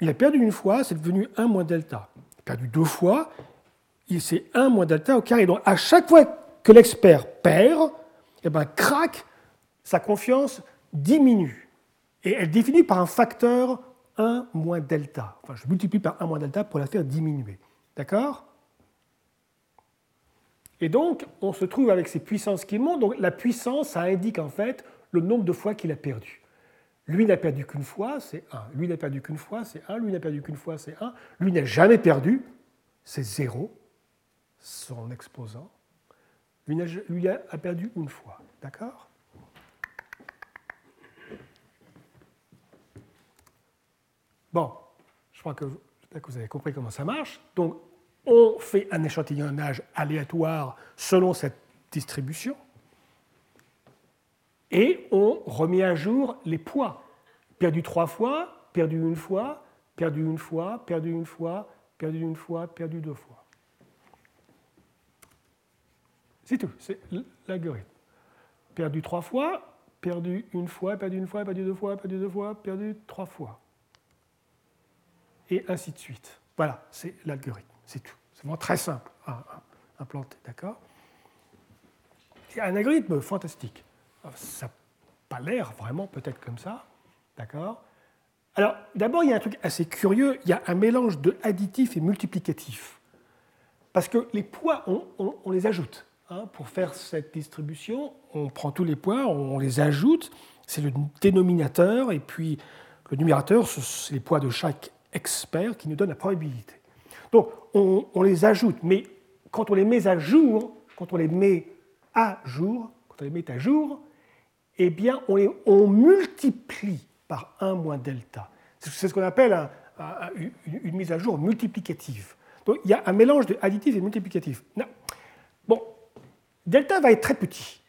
[SPEAKER 2] Il a perdu une fois, c'est devenu 1 moins delta. Il a perdu deux fois, c'est 1 moins delta au carré. Donc à chaque fois que l'expert perd, eh ben, crac, sa confiance diminue. Et elle diminue par un facteur 1 moins delta. Enfin, je multiplie par 1 moins delta pour la faire diminuer. D'accord? Et donc, on se trouve avec ces puissances qui montent. Donc, la puissance, ça indique en fait le nombre de fois qu'il a perdu. Lui n'a perdu qu'une fois, c'est 1. Lui n'a perdu qu'une fois, c'est 1. Lui n'a perdu qu'une fois, c'est 1. Lui n'a jamais perdu, c'est 0, son exposant. Lui, a, a perdu une fois. D'accord? Bon, je crois que, que vous avez compris comment ça marche. Donc, on fait un échantillonnage aléatoire selon cette distribution et on remet à jour les poids. Perdu trois fois, perdu une fois, perdu une fois, perdu une fois, perdu une fois, perdu deux fois. C'est tout, c'est l'algorithme. Perdu trois fois, perdu une fois, perdu une fois, perdu deux fois, perdu deux fois, perdu trois fois. Et ainsi de suite. Voilà, c'est l'algorithme. C'est tout. C'est vraiment très simple à implanter, d'accord? C'est un algorithme fantastique. Ça n'a pas l'air vraiment peut-être comme ça, d'accord? Alors, d'abord, il y a un truc assez curieux, il y a un mélange de additif et multiplicatif. Parce que les poids, on, les ajoute. Hein. pour faire cette distribution, on prend tous les poids, on les ajoute, c'est le dénominateur, et puis le numérateur, c'est les poids de chaque expert qui nous donne la probabilité. Donc, on, les ajoute, mais quand on les met à jour, quand on les met à jour, quand on les met à jour, eh bien, on, les, multiplie par 1 moins delta. C'est ce qu'on appelle une, mise à jour multiplicative. Donc il y a un mélange de additif et multiplicatif. Bon, delta va être très petit.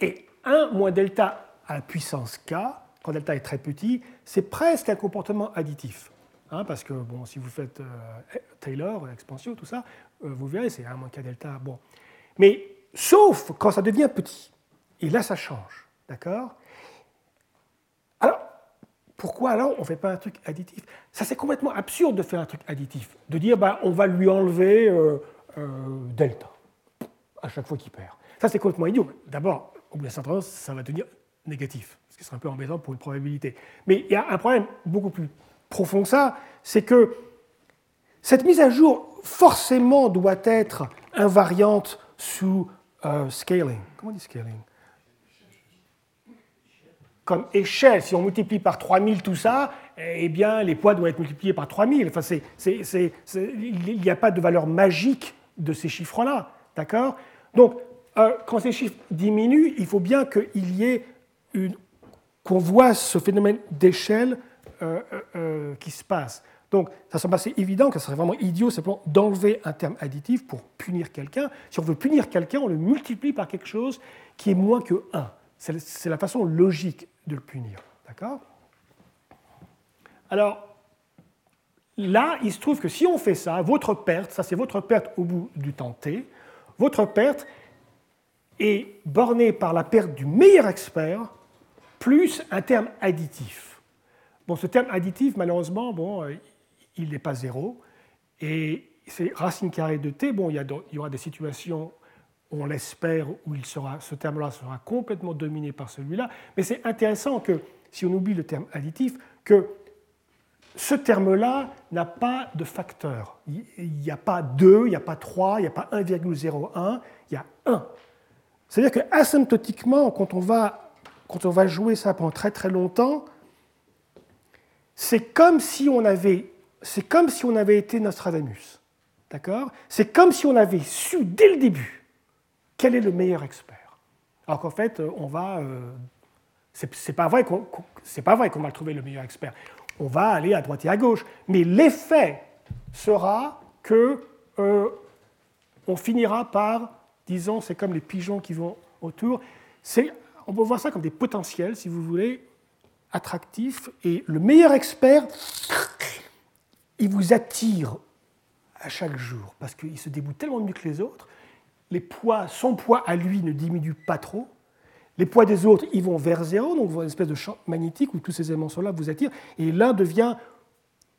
[SPEAKER 2] Et 1 moins delta à la puissance k, quand delta est très petit, c'est presque un comportement additif. Hein, parce que bon, si vous faites euh, Taylor, expansion, tout ça, euh, vous verrez, c'est 1 moins k delta. Bon. Mais sauf quand ça devient petit. Et là, ça change. D'accord? Alors, pourquoi alors on ne fait pas un truc additif? Ça, c'est complètement absurde de faire un truc additif. De dire, bah, on va lui enlever euh, delta à chaque fois qu'il perd. Ça, c'est complètement idiot. D'abord, au bout certain temps, ça va devenir négatif, ce qui serait un peu embêtant pour une probabilité. Mais il y a un problème beaucoup plus profond que ça, c'est que cette mise à jour, forcément, doit être invariante sous euh, scaling. Comment on dit scaling? Comme échelle, si on multiplie par 3000 tout ça, eh bien, les poids doivent être multipliés par 3000. Enfin, il n'y a pas de valeur magique de ces chiffres-là. D'accord? Donc, euh, quand ces chiffres diminuent, il faut bien qu'il y ait qu'on voit ce phénomène d'échelle euh, euh, qui se passe. Donc, ça semble assez évident que ce serait vraiment idiot simplement d'enlever un terme additif pour punir quelqu'un. Si on veut punir quelqu'un, on le multiplie par quelque chose qui est moins que 1. C'est la façon logique de le punir. D'accord? Alors, là, il se trouve que si on fait ça, votre perte, ça c'est votre perte au bout du temps t, votre perte, est borné par la perte du meilleur expert plus un terme additif. Bon, ce terme additif, malheureusement, bon, euh, il n'est pas zéro. Et c'est racine carrée de t. Bon, il y, aura des situations, on l'espère, où il sera, ce terme-là sera complètement dominé par celui-là. Mais c'est intéressant que, si on oublie le terme additif, que ce terme-là n'a pas de facteur. Il n'y a pas 2, il n'y a pas 3, il n'y a pas 1,01, il y a 1. C'est-à-dire qu'asymptotiquement, quand on, va, quand on va jouer ça pendant très très longtemps, c'est comme si on avait, c'est comme si on avait été Nostradamus. D'accord? C'est comme si on avait su dès le début quel est le meilleur expert. Alors qu'en fait, on va. Euh, c'est pas vrai qu'on vrai qu'on va trouver le meilleur expert. On va aller à droite et à gauche. Mais l'effet sera que euh, on finira par disons, c'est comme les pigeons qui vont autour. On peut voir ça comme des potentiels, si vous voulez, attractifs. Et le meilleur expert, il vous attire à chaque jour, parce qu'il se déboute tellement mieux que les autres. Les poids, son poids à lui ne diminue pas trop. Les poids des autres, ils vont vers zéro, donc vous avez une espèce de champ magnétique où tous ces éléments-là vous attirent. Et l'un devient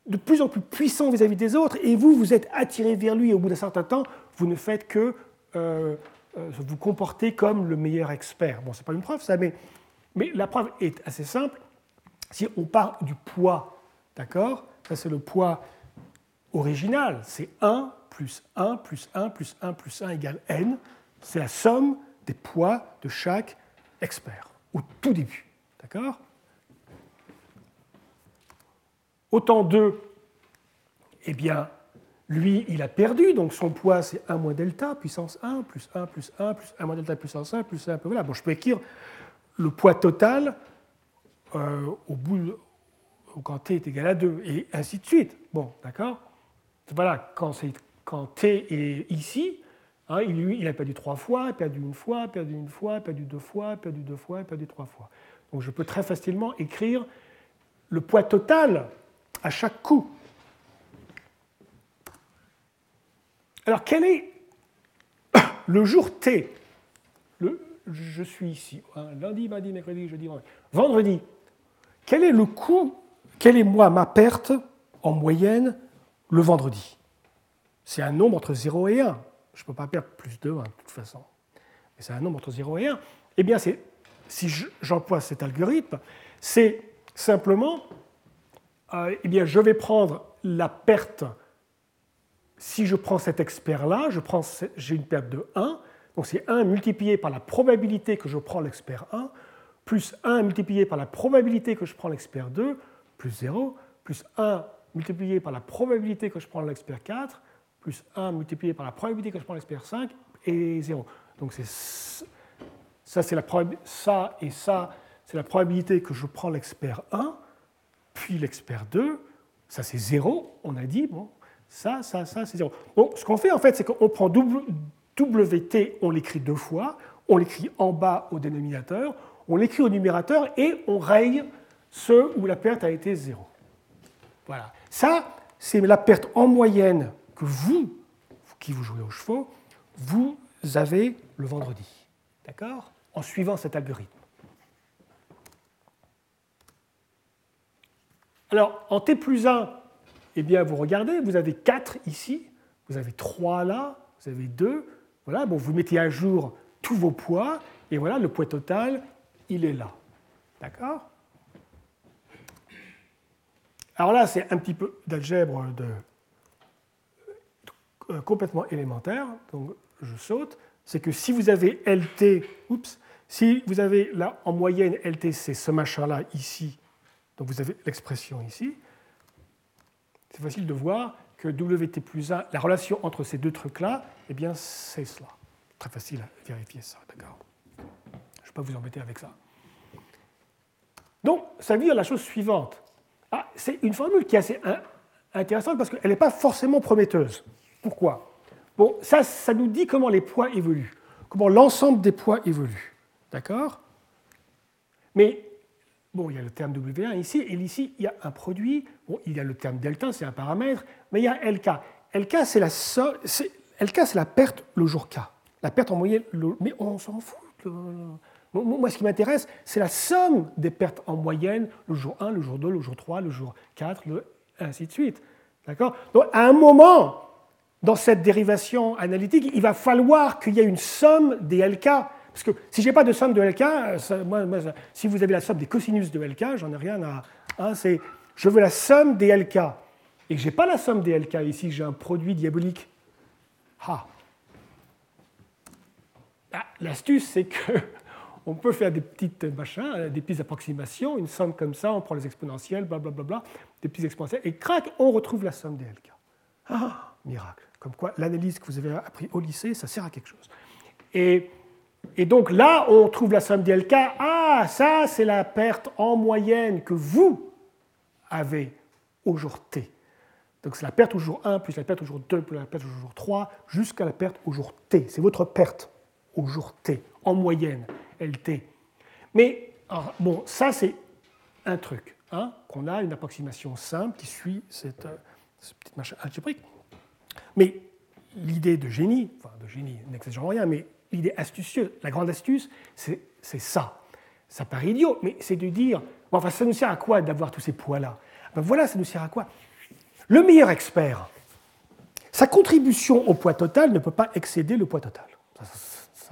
[SPEAKER 2] de plus en plus puissant vis-à-vis -vis des autres, et vous, vous êtes attiré vers lui. Et au bout d'un certain temps, vous ne faites que euh, euh, vous comporter comme le meilleur expert. Bon, ce n'est pas une preuve, ça, mais, mais la preuve est assez simple. Si on part du poids, d'accord Ça, c'est le poids original. C'est 1 plus 1 plus 1 plus 1 plus 1 égale n. C'est la somme des poids de chaque expert, au tout début. D'accord Autant 2, eh bien, lui, il a perdu, donc son poids, c'est 1 moins delta, puissance 1, plus 1, plus 1, plus 1 moins delta, puissance 1, plus 1, voilà. Bon, je peux écrire le poids total euh, au bout, quand t est égal à 2, et ainsi de suite. Bon, d'accord? Voilà, quand, quand, t est ici, hein, il a perdu trois fois, perdu une fois, perdu une fois, perdu deux fois, perdu deux fois, perdu trois fois. Donc je peux très facilement écrire le poids total à chaque coup. Alors, quel est le jour T? Le, Je suis ici, hein, lundi, mardi, mercredi, jeudi, vendredi. Vendredi, quel est le coût, quelle est moi ma perte en moyenne le vendredi? C'est un nombre entre 0 et 1. Je ne peux pas perdre plus de 1 de toute façon. Mais c'est un nombre entre 0 et 1. Eh bien, si j'emploie cet algorithme, c'est simplement, euh, eh bien, je vais prendre la perte si je prends cet expert-là, j'ai une perte de 1, donc c'est 1 multiplié par la probabilité que je prends l'expert 1, plus 1 multiplié par la probabilité que je prends l'expert 2, plus 0, plus 1 multiplié par la probabilité que je prends l'expert 4, plus 1 multiplié par la probabilité que je prends l'expert 5, et 0. Donc ça, c'est la ça et ça, c'est la probabilité que je prends l'expert 1, puis l'expert 2, ça c'est 0, on a dit, bon, Ça, ça, ça, c'est 0. Bon, ce qu'on fait en fait, c'est qu'on prend WT, on l'écrit deux fois, on l'écrit en bas au dénominateur, on l'écrit au numérateur et on raye ceux où la perte a été 0. Voilà. Ça, c'est la perte en moyenne que vous, qui vous jouez aux chevaux, vous avez le vendredi. D'accord? En suivant cet algorithme. Alors, en t plus 1, eh bien, vous regardez, vous avez 4 ici, vous avez 3 là, vous avez 2. Voilà, bon, vous mettez à jour tous vos poids, et voilà, le poids total, il est là. D'accord? Alors là, c'est un petit peu d'algèbre de, euh, complètement élémentaire, donc je saute. C'est que si vous avez LT, oups, si vous avez là en moyenne LT, c'est ce machin-là ici, donc vous avez l'expression ici, c'est facile de voir que WT plus 1, la relation entre ces deux trucs-là, eh bien c'est cela. Très facile à vérifier ça, d'accord? Pas vous embêter avec ça. Donc, ça veut dire la chose suivante. Ah, c'est une formule qui est assez intéressante parce qu'elle n'est pas forcément prometteuse. Pourquoi? Bon, ça, ça nous dit comment les poids évoluent, comment l'ensemble des poids évolue. D'accord? Mais Bon, il y a le terme W1 ici, et ici, il y a un produit. Bon, il y a le terme delta, c'est un paramètre, mais il y a LK. LK, c'est la, LK, c'est la perte le jour K. La perte en moyenne, mais on s'en fout. Moi, ce qui m'intéresse, c'est la somme des pertes en moyenne le jour 1, le jour 2, le jour 3, le jour 4, le... ainsi de suite. D'accord? Donc, à un moment, dans cette dérivation analytique, il va falloir qu'il y ait une somme des LK parce que si je n'ai pas de somme de LK, si vous avez la somme des cosinus de LK, j'en ai rien à. Hein, c'est, je veux la somme des LK. Et que je n'ai pas la somme des LK ici, j'ai un produit diabolique. Ah. ah L'astuce, c'est que on peut faire des petites machins, des petites approximations, une somme comme ça, on prend les exponentielles, blablabla, bla, bla, des petits exponentiels, et crac, on retrouve la somme des LK. Ah, miracle. Comme quoi, l'analyse que vous avez appris au lycée, ça sert à quelque chose. Et et donc là, on trouve la somme des LK. Ah, ça, c'est la perte en moyenne que vous avez au jour T. Donc c'est la perte au jour 1, plus la perte au jour 2, plus la perte au jour 3, jusqu'à la perte au jour T. C'est votre perte au jour T, en moyenne, LT. Mais, bon, ça, c'est un truc, hein, qu'on a une approximation simple qui suit cette, euh, ce petit machin algébrique. Mais l'idée de génie, enfin de génie, n'exagérons rien, mais l'idée astucieuse, la grande astuce, c'est ça. Ça paraît idiot, mais c'est de dire, enfin, ça nous sert à quoi d'avoir tous ces poids-là? Ben Voilà, ça nous sert à quoi? Le meilleur expert, sa contribution au poids total ne peut pas excéder le poids total. Ça,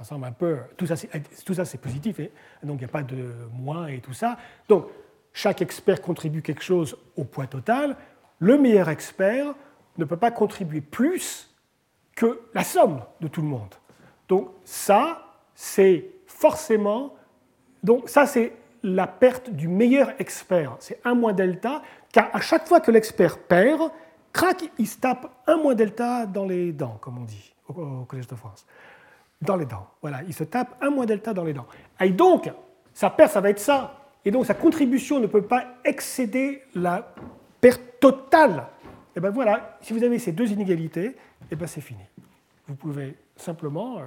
[SPEAKER 2] semble un peu. Tout ça, c'est positif, donc il n'y a pas de moins et tout ça. Donc, chaque expert contribue quelque chose au poids total. Le meilleur expert ne peut pas contribuer plus que la somme de tout le monde. Donc ça, c'est forcément, donc ça c'est la perte du meilleur expert. C'est 1 moins delta, car à chaque fois que l'expert perd, crac, il se tape 1 moins delta dans les dents, comme on dit au, Collège de France. Dans les dents. Voilà, il se tape 1 moins delta dans les dents. Et donc, sa perte, ça va être ça. Et donc, sa contribution ne peut pas excéder la perte totale. Et bien voilà, si vous avez ces deux inégalités, et ben c'est fini. Vous pouvez simplement euh,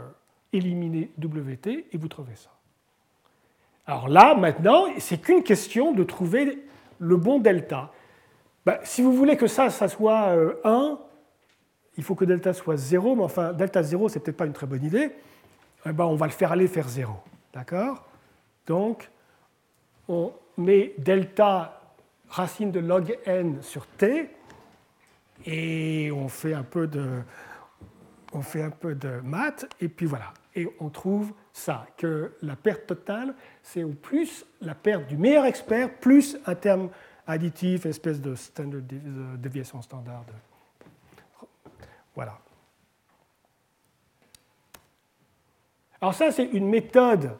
[SPEAKER 2] éliminer WT et vous trouvez ça. Alors là, maintenant, c'est qu'une question de trouver le bon delta. Ben, si vous voulez que ça, ça soit 1, euh, il faut que delta soit 0, mais enfin, delta 0, c'est peut-être pas une très bonne idée. Eh ben, on va le faire aller faire 0. D'accord? Donc, on met delta racine de log n sur t, et on fait un peu de, on fait un peu de maths, et puis voilà. Et on trouve ça, que la perte totale, c'est au plus la perte du meilleur expert, plus un terme additif, espèce de standard, déviation standard. Voilà. Alors ça, c'est une méthode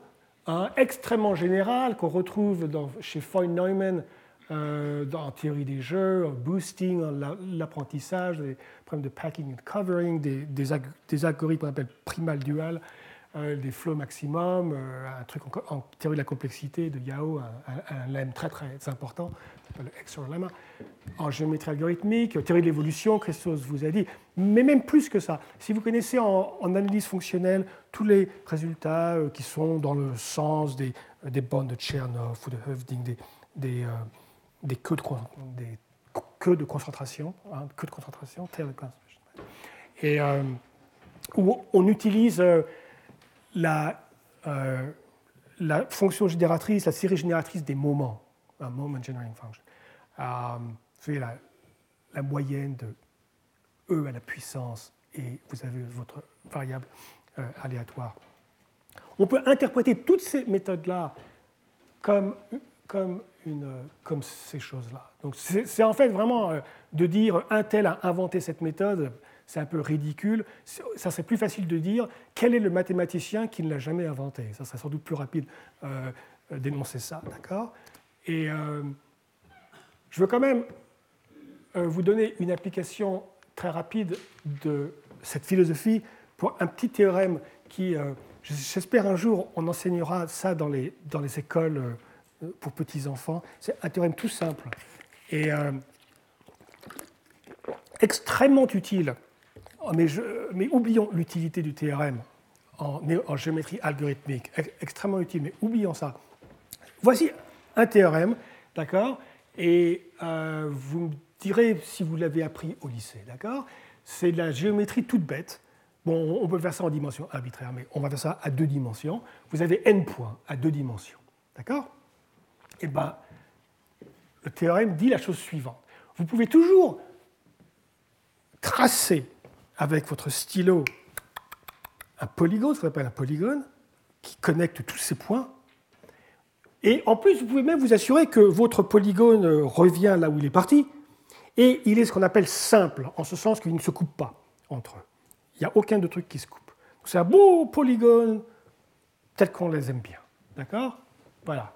[SPEAKER 2] hein, extrêmement générale qu'on retrouve chez Foyn-Neumann euh, en théorie des jeux, en boosting, l'apprentissage, des problèmes de packing and covering, des, algorithmes qu'on appelle primal dual. euh, des flots maximum, un truc en, théorie de la complexité de Yao, un, un, lemme très très important, en géométrie algorithmique, théorie de l'évolution, Christos vous a dit, mais même plus que ça. Si vous connaissez en, analyse fonctionnelle tous les résultats qui sont dans le sens des, des bandes de Chernoff ou de Höfding, des, queues, de, concentration, hein, queues de concentration, et où on utilise euh, la fonction génératrice, la série génératrice des moments, un moment generating function. Euh, la, la, moyenne de E à la puissance et vous avez votre variable euh, aléatoire. On peut interpréter toutes ces méthodes-là comme, comme, ces choses-là. Donc c'est en fait vraiment euh, de dire un tel a inventé cette méthode c'est un peu ridicule. Ça serait plus facile de dire quel est le mathématicien qui ne l'a jamais inventé? Ça serait sans doute plus rapide d'énoncer ça, d'accord? Et euh, je veux quand même euh, vous donner une application très rapide de cette philosophie pour un petit théorème qui, j'espère un jour, on enseignera ça dans les, dans les écoles pour petits-enfants. C'est un théorème tout simple et extrêmement utile Oh, mais, oublions l'utilité du TRM en, géométrie algorithmique, extrêmement utile, mais oublions ça. Voici un théorème, d'accord Et euh, vous me direz si vous l'avez appris au lycée, d'accord C'est de la géométrie toute bête. Bon, on peut faire ça en dimension arbitraire, mais on va faire ça à deux dimensions. Vous avez n points à deux dimensions, d'accord Eh bien, le théorème dit la chose suivante. Vous pouvez toujours tracer avec votre stylo un polygone, ce qu'on appelle un polygone, qui connecte tous ces points. Et en plus, vous pouvez même vous assurer que votre polygone revient là où il est parti, et il est ce qu'on appelle simple, en ce sens qu'il ne se coupe pas entre eux. Il n'y a aucun de truc qui se coupe. C'est un beau polygone tel qu'on les aime bien. D'accord? Voilà.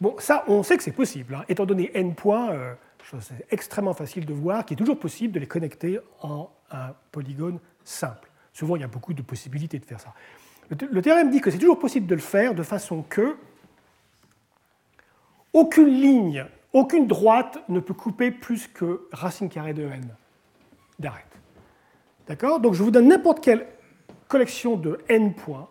[SPEAKER 2] Bon, ça, on sait que c'est possible. Hein. Étant donné n points, euh, c'est extrêmement facile de voir qu'il est toujours possible de les connecter en un polygone simple. Souvent, il y a beaucoup de possibilités de faire ça. Le théorème dit que c'est toujours possible de le faire de façon que aucune ligne, aucune droite ne peut couper plus que racine carrée de n d'arrêt. D'accord? Donc je vous donne n'importe quelle collection de n points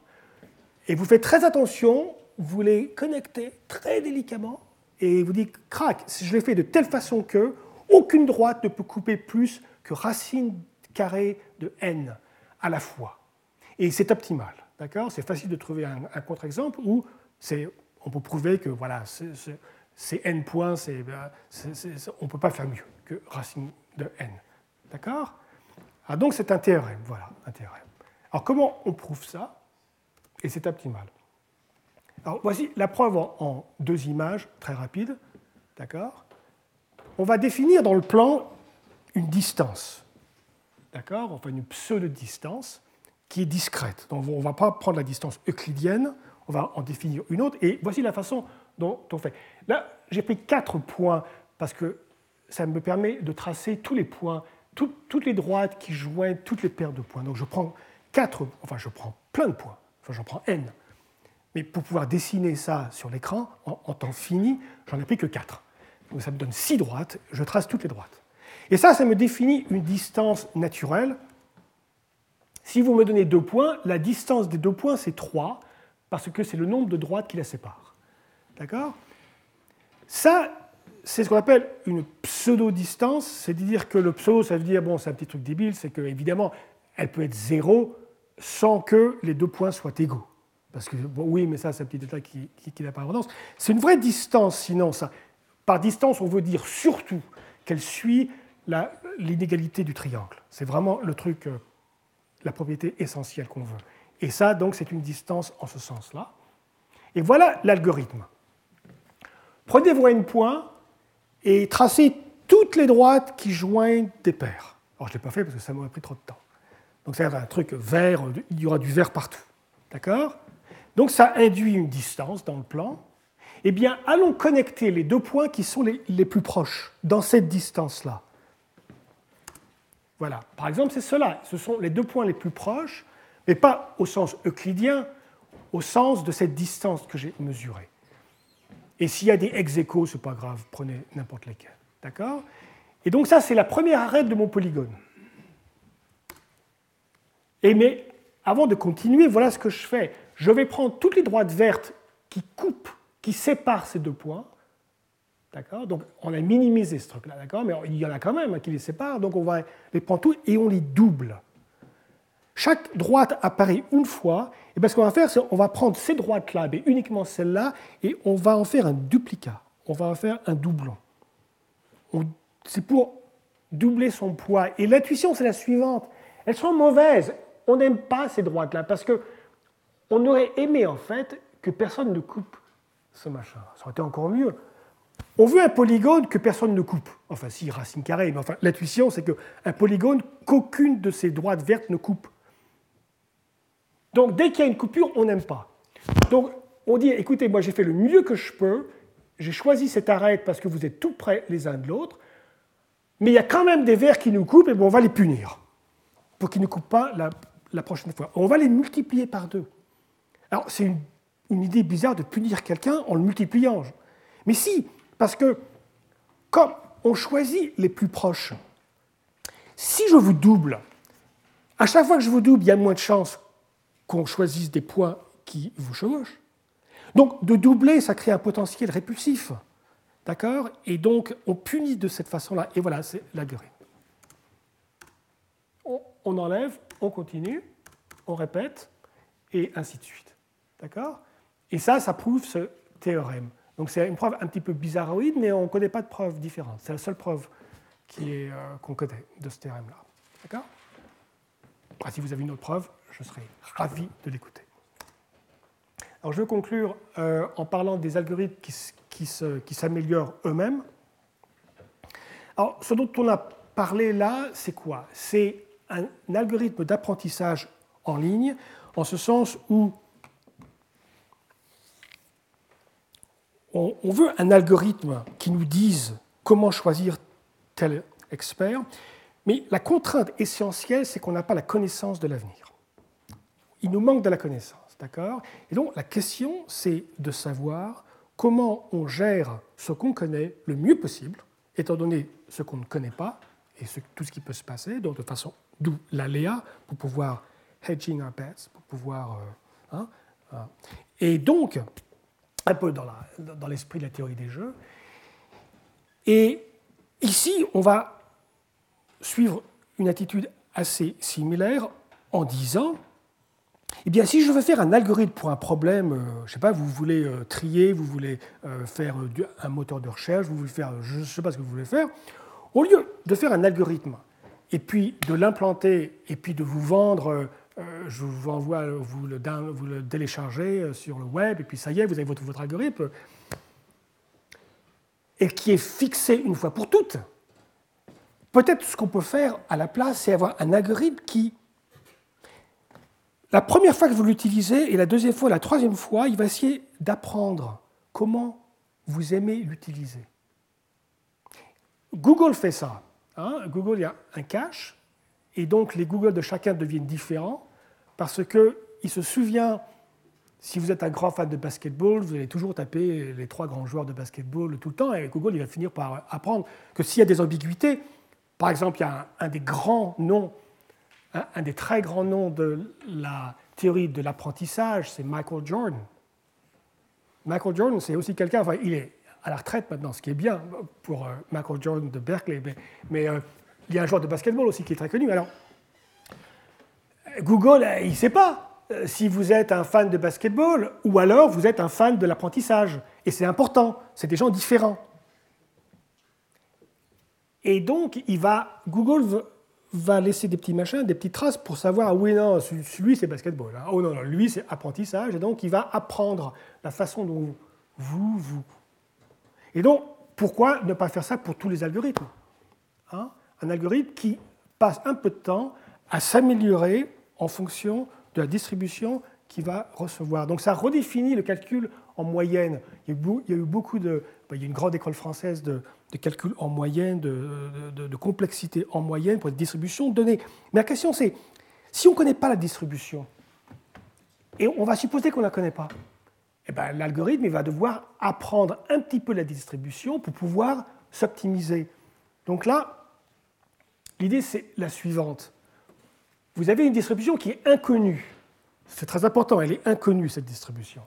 [SPEAKER 2] et vous faites très attention, vous les connectez très délicatement et vous dites crac, si je l'ai fait de telle façon que aucune droite ne peut couper plus que racine carré de n à la fois. Et c'est optimal. D'accord? C'est facile de trouver un, contre-exemple où on peut prouver que voilà, c'est n points, ben, on ne peut pas faire mieux que racine de n. D'accord? Ah, Donc c'est un théorème. Voilà, un théorème. Alors comment on prouve ça? Et c'est optimal. Alors voici la preuve en, deux images très rapides. D'accord? On va définir dans le plan une distance d'accord? Enfin, une pseudo-distance qui est discrète. Donc, on ne va pas prendre la distance euclidienne, on va en définir une autre. Et voici la façon dont on fait. Là, j'ai pris quatre points parce que ça me permet de tracer tous les points, toutes les droites qui joignent toutes les paires de points. Donc, je prends quatre, enfin, je prends plein de points, enfin, j'en prends n. Mais pour pouvoir dessiner ça sur l'écran en, temps fini, j'en ai pris que quatre. Donc, ça me donne six droites, je trace toutes les droites. Et ça, ça me définit une distance naturelle. Si vous me donnez deux points, la distance des deux points, c'est 3, parce que c'est le nombre de droites qui la séparent. D'accord? Ça, c'est ce qu'on appelle une pseudo-distance, c'est-à-dire que le pseudo, ça veut dire, bon, c'est un petit truc débile, c'est que, évidemment, elle peut être zéro sans que les deux points soient égaux. Parce que, bon, oui, mais ça, c'est un petit détail qui, n'a pas d'importance. C'est une vraie distance, sinon, ça. Par distance, on veut dire surtout qu'elle suit l'inégalité du triangle. C'est vraiment le truc, euh, la propriété essentielle qu'on veut. Et ça, donc, c'est une distance en ce sens-là. Et voilà l'algorithme. Prenez vos n points et tracez toutes les droites qui joignent des paires. Alors, je ne l'ai pas fait parce que ça m'aurait pris trop de temps. Donc, c'est un truc vert, il y aura du vert partout. D'accord? Donc, ça induit une distance dans le plan. Eh bien, allons connecter les deux points qui sont les plus proches dans cette distance-là. Voilà. Par exemple, c'est cela. Ce sont les deux points les plus proches. Mais pas au sens euclidien, au sens de cette distance que j'ai mesurée. Et s'il y a des ex ce n'est pas grave, prenez n'importe lesquels. D'accord? Et donc ça, c'est la première arête de mon polygone. Et mais avant de continuer, voilà ce que je fais. Je vais prendre toutes les droites vertes qui coupent, qui séparent ces deux points. D'accord? Donc on a minimisé ce truc-là, d'accord? Mais il y en a quand même qui les séparent, donc on va les prendre tous et on les double. Chaque droite apparaît une fois, et bien ce qu'on va faire, c'est qu'on va prendre ces droites-là, mais uniquement celles-là, et on va en faire un duplicat. On va en faire un doublon. C'est pour doubler son poids. Et l'intuition, c'est la suivante. Elles sont mauvaises. On n'aime pas ces droites-là parce que on aurait aimé en fait que personne ne coupe ce machin. Ça aurait été encore mieux. On veut un polygone que personne ne coupe. Enfin, si, racine carrée, mais enfin, l'intuition, c'est qu'un polygone qu'aucune de ces droites vertes ne coupe. Donc, dès qu'il y a une coupure, on n'aime pas. Donc, on dit, écoutez, moi j'ai fait le mieux que je peux, j'ai choisi cette arête parce que vous êtes tout près les uns de l'autre, mais il y a quand même des vers qui nous coupent, et bon, on va les punir, pour qu'ils ne coupent pas la, la prochaine fois. On va les multiplier par deux. Alors, c'est une, une, idée bizarre de punir quelqu'un en le multipliant. Mais si, parce que comme on choisit les plus proches, si je vous double, à chaque fois que je vous double, il y a moins de chances qu'on choisisse des points qui vous chevauchent. Donc, de doubler, ça crée un potentiel répulsif. D'accord? Et donc, on punit de cette façon-là. Et voilà, c'est l'algorithme. On enlève, on continue, on répète, et ainsi de suite. D'accord? Et ça, ça prouve ce théorème. Donc c'est une preuve un petit peu bizarroïde, mais on ne connaît pas de preuve différente. C'est la seule preuve euh, qu'on connaît de ce théorème-là. D'accord? Si vous avez une autre preuve, je serai ravi de l'écouter. Alors je vais conclure euh, en parlant des algorithmes qui, qui s'améliorent eux-mêmes. Alors ce dont on a parlé là, c'est quoi? C'est un algorithme d'apprentissage en ligne, en ce sens où on, veut un algorithme qui nous dise comment choisir tel expert, mais la contrainte essentielle, c'est qu'on n'a pas la connaissance de l'avenir. Il nous manque de la connaissance, d'accord? Et donc la question, c'est de savoir comment on gère ce qu'on connaît le mieux possible, étant donné ce qu'on ne connaît pas et tout ce qui peut se passer, donc de façon, d'où l'aléa, pour pouvoir hedging our bets, pour pouvoir... Euh, hein, hein. et donc, un peu dans l'esprit de la théorie des jeux. Et ici, on va suivre une attitude assez similaire en disant, eh bien, si je veux faire un algorithme pour un problème, euh, je sais pas, vous voulez euh, trier, vous voulez euh, faire un moteur de recherche, vous voulez faire, je ne sais pas ce que vous voulez faire, au lieu de faire un algorithme et puis de l'implanter et puis de vous vendre euh, je vous envoie, vous le, vous le, téléchargez euh, sur le web, et puis ça y est, vous avez votre, votre algorithme, et qui est fixé une fois pour toutes. Peut-être ce qu'on peut faire à la place, c'est avoir un algorithme qui, la première fois que vous l'utilisez, et la deuxième fois, la troisième fois, il va essayer d'apprendre comment vous aimez l'utiliser. Google fait ça. Hein. Google, il y a un cache, et donc les Google de chacun deviennent différents parce qu'il se souvient, si vous êtes un grand fan de basketball, vous allez toujours taper les trois grands joueurs de basketball tout le temps, et Google il va finir par apprendre que s'il y a des ambiguïtés, par exemple, il y a un, des grands noms, un, des très grands noms de la théorie de l'apprentissage, c'est Michael Jordan. Michael Jordan, c'est aussi quelqu'un, enfin, il est à la retraite maintenant, ce qui est bien pour euh, Michael Jordan de Berkeley, mais, euh, il y a un joueur de basketball aussi qui est très connu. Alors, Google, il ne sait pas euh, si vous êtes un fan de basketball ou alors vous êtes un fan de l'apprentissage. Et c'est important, c'est des gens différents. Et donc, il va, Google va laisser des petits machins, des petites traces pour savoir, ah oui, non, lui c'est basketball, hein. oh non, non, lui c'est apprentissage, et donc il va apprendre la façon dont vous, vous. Et donc, pourquoi ne pas faire ça pour tous les algorithmes hein? Un algorithme qui passe un peu de temps à s'améliorer en fonction de la distribution qu'il va recevoir. Donc ça redéfinit le calcul en moyenne. Il y a eu beaucoup de... Il y a une grande école française de, calcul en moyenne, de, complexité en moyenne pour la distribution de données. Mais la question c'est, si on ne connaît pas la distribution, Et on va supposer qu'on ne la connaît pas. Eh ben, l'algorithme va devoir apprendre un petit peu la distribution pour pouvoir s'optimiser. Donc là, l'idée c'est la suivante. Vous avez une distribution qui est inconnue. C'est très important, elle est inconnue cette distribution.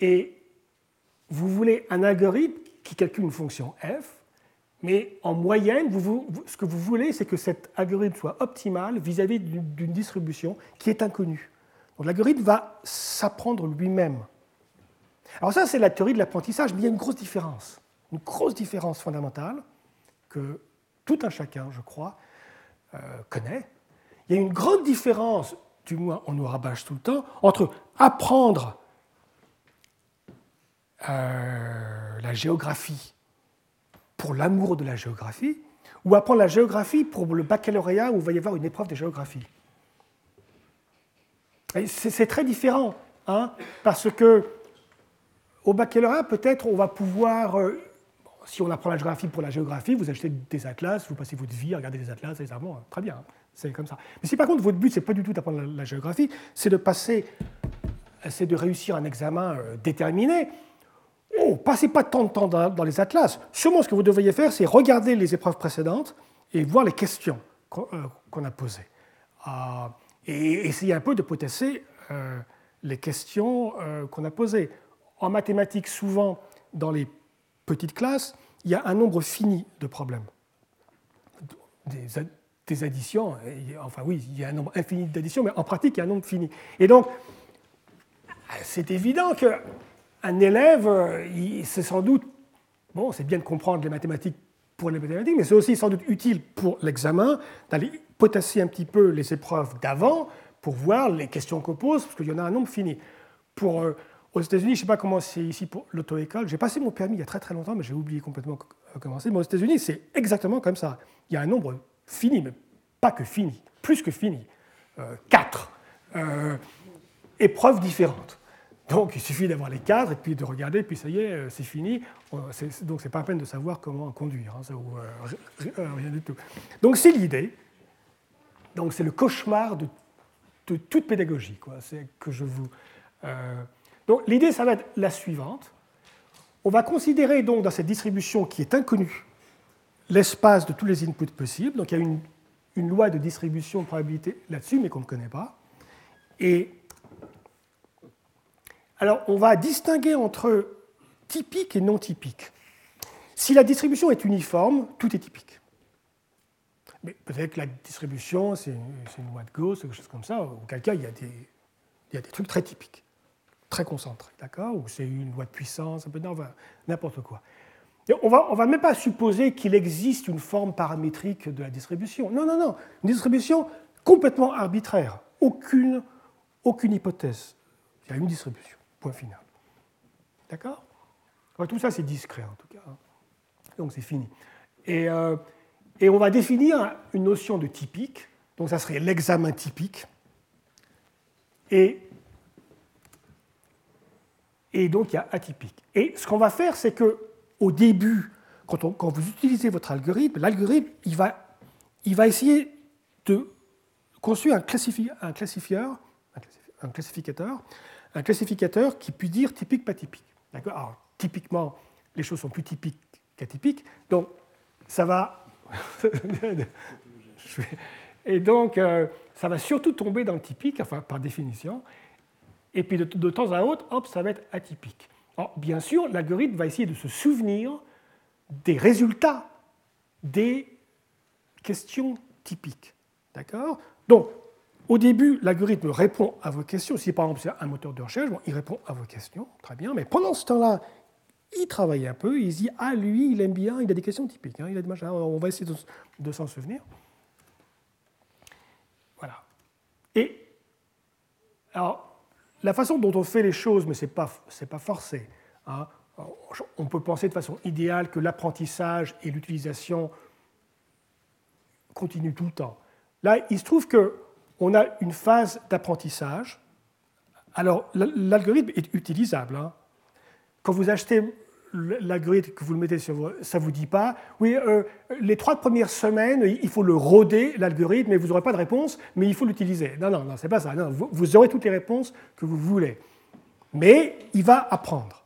[SPEAKER 2] Et vous voulez un algorithme qui calcule une fonction f, mais en moyenne, ce que vous voulez, c'est que cet algorithme soit optimal vis-à-vis d'une distribution qui est inconnue. Donc l'algorithme va s'apprendre lui-même. Alors ça, c'est la théorie de l'apprentissage, mais il y a une grosse différence, une grosse différence fondamentale que tout un chacun, je crois, euh, connaît. Il y a une grande différence, du moins on nous rabâche tout le temps, entre apprendre euh, la géographie pour l'amour de la géographie, ou apprendre la géographie pour le baccalauréat où il va y avoir une épreuve de géographie. C'est très différent, hein, parce que au baccalauréat, peut-être on va pouvoir, euh, si on apprend la géographie pour la géographie, vous achetez des atlas, vous passez votre vie à regarder des atlas, c'est bon, très bien, hein, c'est comme ça. Mais si par contre votre but, c'est pas du tout d'apprendre la, géographie, c'est de passer, c'est de réussir un examen euh, déterminé, Oh, passez pas tant de temps dans, les atlas. Sûrement, ce que vous devriez faire, c'est regarder les épreuves précédentes et voir les questions qu'on euh, a posées. Euh, et essayer un peu de potasser euh, les questions qu'on a posées. En mathématiques, souvent, dans les petites classes, il y a un nombre fini de problèmes. Des, additions, enfin oui, il y a un nombre infini d'additions, mais en pratique, il y a un nombre fini. Et donc, c'est évident que un élève, euh, c'est sans doute, bon, c'est bien de comprendre les mathématiques pour les mathématiques, mais c'est aussi sans doute utile pour l'examen d'aller potasser un petit peu les épreuves d'avant pour voir les questions qu'on pose, parce qu'il y en a un nombre fini. Pour, euh, aux États-Unis, je ne sais pas comment c'est ici pour l'auto-école, j'ai passé mon permis il y a très très longtemps, mais j'ai oublié complètement comment c'est, mais aux États-Unis, c'est exactement comme ça. Il y a un nombre fini, mais pas que fini, plus que fini. Euh, quatre épreuves différentes. Donc il suffit d'avoir les cadres et puis de regarder, et puis ça y est, euh, c'est fini. Donc c'est pas la peine de savoir comment conduire, hein, euh, euh, rien du tout. Donc c'est l'idée. Donc c'est le cauchemar de, toute pédagogie, quoi. C'est que je vous. Donc l'idée, ça va être la suivante. On va considérer donc dans cette distribution qui est inconnue l'espace de tous les inputs possibles. Donc il y a une, une loi de distribution de probabilité là-dessus, mais qu'on ne connaît pas. Et alors, on va distinguer entre typique et non typique. Si la distribution est uniforme, tout est typique. Mais peut-être que la distribution, c'est une loi de Gauss, quelque chose comme ça, auquel cas il y a des, trucs très typiques, très concentrés, d'accord? Ou c'est une loi de puissance, un peu n'importe quoi. on va, ne va même pas supposer qu'il existe une forme paramétrique de la distribution. Non, non, non. Une distribution complètement arbitraire. Aucune hypothèse. Il y a une distribution. Point final. D'accord? Tout ça, c'est discret en tout cas. Hein. Donc c'est fini. Et, euh, et, on va définir une notion de typique. Donc ça serait l'examen typique. Et, donc il y a atypique. Et ce qu'on va faire, c'est que au début, quand, vous utilisez votre algorithme, l'algorithme, il va, essayer de construire un, un classifieur, un classificateur un classificateur qui puisse dire typique, pas typique. Typiquement, les choses sont plus typiques qu'atypiques, donc ça va. Et donc, euh, ça va surtout tomber dans le typique, enfin, par définition. Et puis, de, temps à autre, hop, ça va être atypique. Bien sûr, l'algorithme va essayer de se souvenir des résultats des questions typiques. D'accord? Donc, au début, l'algorithme répond à vos questions. Si par exemple c'est un moteur de recherche, il répond à vos questions, très bien. Mais pendant ce temps-là, il travaille un peu, il se dit Ah, lui, il aime bien, il a des questions typiques, hein, il a des machins, on va essayer de, s'en souvenir. Voilà. Et alors, la façon dont on fait les choses, mais ce n'est pas, pas forcé. Hein, on peut penser de façon idéale que l'apprentissage et l'utilisation continuent tout le temps. Là, il se trouve que on a une phase d'apprentissage. Alors, l'algorithme est utilisable. Hein. Quand vous achetez l'algorithme que vous le mettez sur ça vous dit pas, oui, euh, les trois premières semaines, il faut le roder, l'algorithme, et vous n'aurez pas de réponse, mais il faut l'utiliser. Non, non, non, c'est pas ça. vous, vous, aurez toutes les réponses que vous voulez. Mais il va apprendre.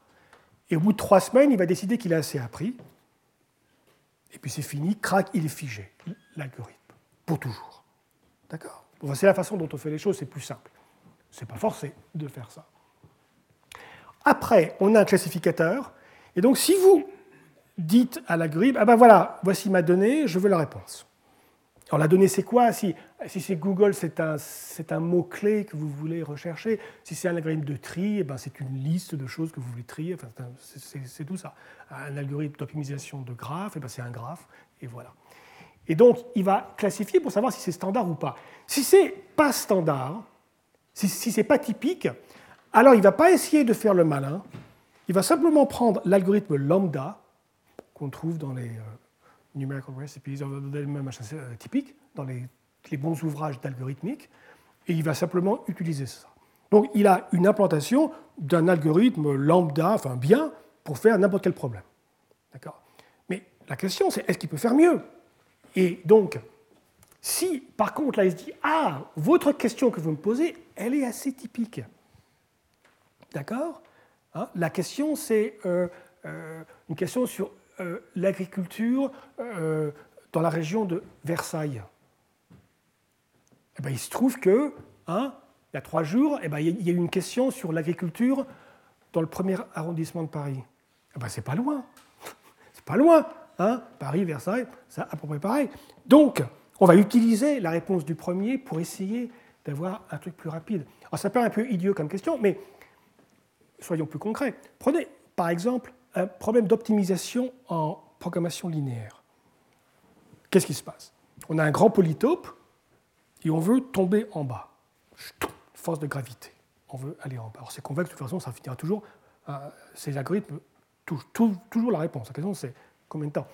[SPEAKER 2] Et au bout de trois semaines, il va décider qu'il a assez appris. Et puis c'est fini, crac, il est figé, l'algorithme, pour toujours. D'accord? C'est la façon dont on fait les choses, c'est plus simple. C'est pas forcé de faire ça. Après, on a un classificateur. Et donc, si vous dites à l'algorithme, ah ben voilà, voici ma donnée, je veux la réponse. Alors la donnée, c'est quoi? Si, si c'est Google, c'est un, un mot-clé que vous voulez rechercher. Si c'est un algorithme de tri, eh ben c'est une liste de choses que vous voulez trier. Enfin, c'est tout ça. Un algorithme d'optimisation de graphes, eh ben c'est un graphe, et voilà. Et donc, il va classifier pour savoir si c'est standard ou pas. Si c'est pas standard, si, c'est pas typique, alors il ne va pas essayer de faire le malin, il va simplement prendre l'algorithme lambda qu'on trouve dans les euh, numerical recipes, euh, typiques, dans les, bons ouvrages d'algorithmique, et il va simplement utiliser ça. Donc il a une implantation d'un algorithme lambda, enfin bien, pour faire n'importe quel problème. D'accord? Mais la question, c'est est-ce qu'il peut faire mieux? Et donc, si par contre là il se dit Ah, votre question que vous me posez, elle est assez typique. D'accord hein La question, c'est euh, euh, une question sur euh, l'agriculture dans la région de Versailles. Eh ben, il se trouve que, hein, il y a trois jours, eh ben, il y a eu une question sur l'agriculture dans le premier arrondissement de Paris. Eh ben, c'est pas loin. c'est pas loin. Hein Paris, Versailles, c'est à peu près pareil. Donc, on va utiliser la réponse du premier pour essayer d'avoir un truc plus rapide. Alors, ça paraît un peu idiot comme question, mais soyons plus concrets. Prenez par exemple un problème d'optimisation en programmation linéaire. Qu'est-ce qui se passe? On a un grand polytope et on veut tomber en bas. Force de gravité. On veut aller en bas. Alors c'est convexe, de toute façon, ça finira toujours. Euh, ces algorithmes touchent toujours la réponse. La question, c'est combien de temps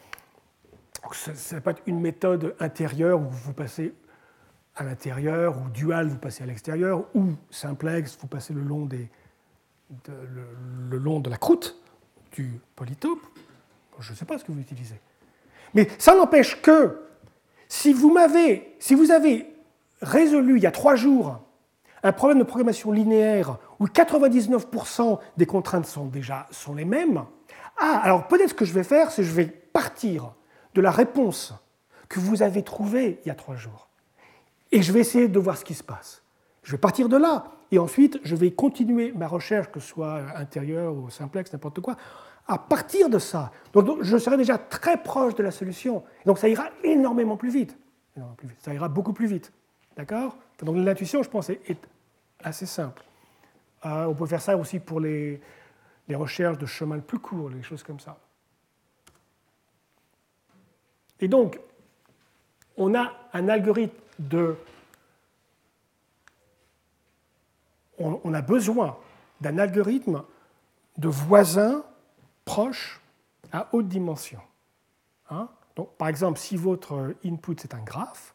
[SPEAKER 2] Ça peut être une méthode intérieure où vous passez à l'intérieur, ou dual, vous passez à l'extérieur, ou simplex, vous passez le long des, le, long de la croûte du polytope, je ne sais pas ce que vous utilisez. Mais ça n'empêche que si vous, m'avez, si vous avez résolu il y a trois jours un problème de programmation linéaire où 99% des contraintes sont déjà sont les mêmes, ah, alors peut-être ce que je vais faire, c'est que je vais partir de la réponse que vous avez trouvée il y a trois jours. Et je vais essayer de voir ce qui se passe. Je vais partir de là. Et ensuite, je vais continuer ma recherche, que ce soit intérieure ou simplex, n'importe quoi, à partir de ça. Donc, je serai déjà très proche de la solution. Donc ça ira énormément plus vite. Ça ira beaucoup plus vite. D'accord? Donc l'intuition, je pense, est, assez simple. Euh, on peut faire ça aussi pour les, les recherches de chemins plus courts, les choses comme ça. Et donc, on a un algorithme de on, a besoin d'un algorithme de voisins proches à haute dimension. Hein. Donc, par exemple, si votre input c'est un graphe,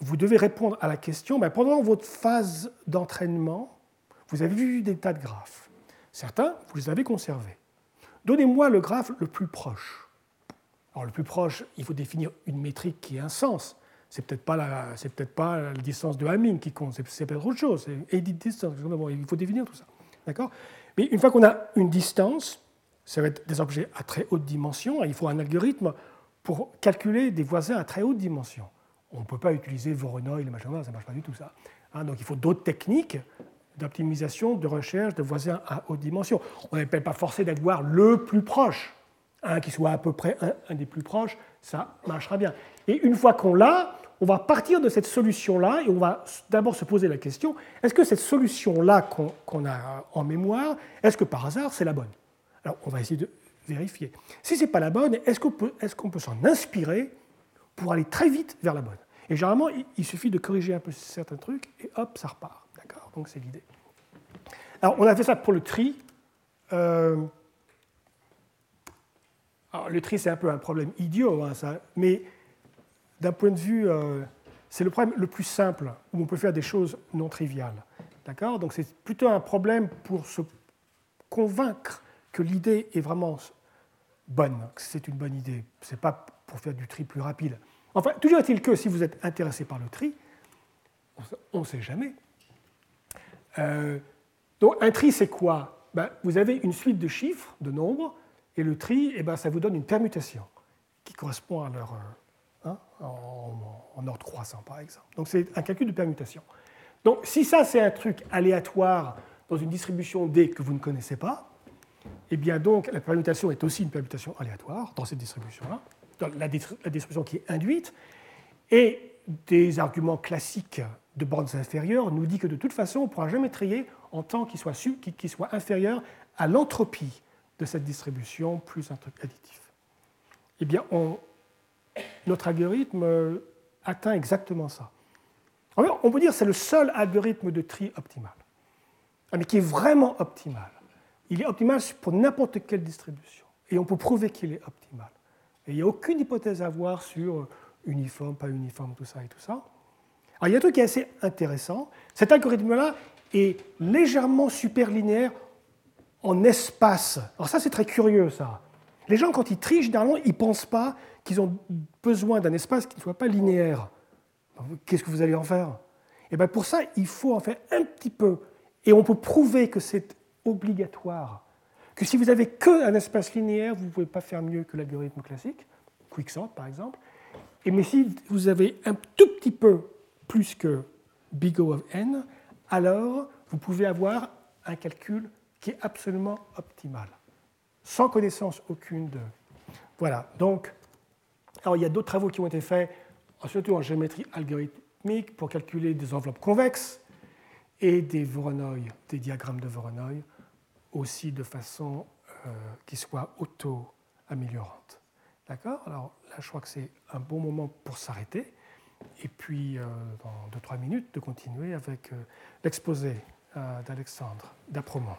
[SPEAKER 2] vous devez répondre à la question, ben, pendant votre phase d'entraînement, vous avez vu des tas de graphes. Certains, vous les avez conservés. Donnez-moi le graphe le plus proche. Alors le plus proche, il faut définir une métrique qui ait un sens c'est peut-être pas la, peut-être pas la distance de Hamming qui compte, c'est, peut-être autre chose, c'est distance. il faut définir tout ça, d'accord? Mais une fois qu'on a une distance, ça va être des objets à très haute dimension, il faut un algorithme pour calculer des voisins à très haute dimension. On ne peut pas utiliser Voronoi, le machin, ça ne marche pas du tout ça. Hein, donc il faut d'autres techniques d'optimisation, de recherche de voisins à haute dimension. On n'est pas forcé d'avoir le plus proche, qui soit à peu près un des plus proches, ça marchera bien. Et une fois qu'on l'a, on va partir de cette solution-là et on va d'abord se poser la question, est-ce que cette solution-là qu'on a en mémoire, est-ce que par hasard c'est la bonne? Alors on va essayer de vérifier. Si ce n'est pas la bonne, est-ce qu'on peut, peut s'en inspirer pour aller très vite vers la bonne? Et généralement, il suffit de corriger un peu certains trucs et hop, ça repart. Donc c'est l'idée. Alors on a fait ça pour le tri. Euh, le tri, c'est un peu un problème idiot, hein, ça, mais d'un point de vue, euh, c'est le problème le plus simple, où on peut faire des choses non triviales. D'accord? Donc c'est plutôt un problème pour se convaincre que l'idée est vraiment bonne, que c'est une bonne idée. Ce n'est pas pour faire du tri plus rapide. Enfin, toujours est-il que si vous êtes intéressé par le tri, on ne sait jamais. Euh, donc un tri, c'est quoi? Ben, Vous avez une suite de chiffres, de nombres, et le tri, eh ben, ça vous donne une permutation qui correspond à leur, euh, hein, en, ordre croissant, par exemple. Donc c'est un calcul de permutation. Donc si ça, c'est un truc aléatoire dans une distribution D que vous ne connaissez pas, eh bien donc la permutation est aussi une permutation aléatoire dans cette distribution-là, dans la, distribution qui est induite, et des arguments classiques de bornes inférieures nous dit que de toute façon, on ne pourra jamais trier en temps qui soit, inférieur à l'entropie de cette distribution plus un truc additif. Eh bien, notre algorithme atteint exactement ça. on peut dire que c'est le seul algorithme de tri optimal, ah, mais qui est vraiment optimal. Il est optimal pour n'importe quelle distribution. Et on peut prouver qu'il est optimal. Il n'y a aucune hypothèse à avoir sur uniforme, pas uniforme, tout ça et tout ça. Alors, il y a un truc qui est assez intéressant. Cet algorithme-là est légèrement superlinéaire en espace. Alors ça, c'est très curieux, ça. Les gens, quand ils trient, généralement, ils ne pensent pas qu'ils ont besoin d'un espace qui ne soit pas linéaire. Qu'est-ce que vous allez en faire? Et eh bien pour ça, il faut en faire un petit peu. Et on peut prouver que c'est obligatoire. Que si vous n'avez qu'un espace linéaire, vous ne pouvez pas faire mieux que l'algorithme classique, Quicksort par exemple. Et mais si vous avez un tout petit peu plus que big O of n, alors vous pouvez avoir un calcul qui est absolument optimal, sans connaissance aucune de. Voilà, donc, alors il y a d'autres travaux qui ont été faits, surtout en géométrie algorithmique, pour calculer des enveloppes convexes et des Voronoi, des diagrammes de Voronoi, aussi de façon euh, qui soit auto-améliorante. D'accord? Alors là, je crois que c'est un bon moment pour s'arrêter. Et puis, euh, dans 2-3 minutes, de continuer avec euh, l'exposé euh, d'Alexandre d'Apromont.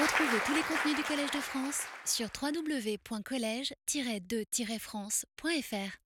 [SPEAKER 1] Retrouvez tous les contenus du Collège de France sur www.colège-2-france.fr.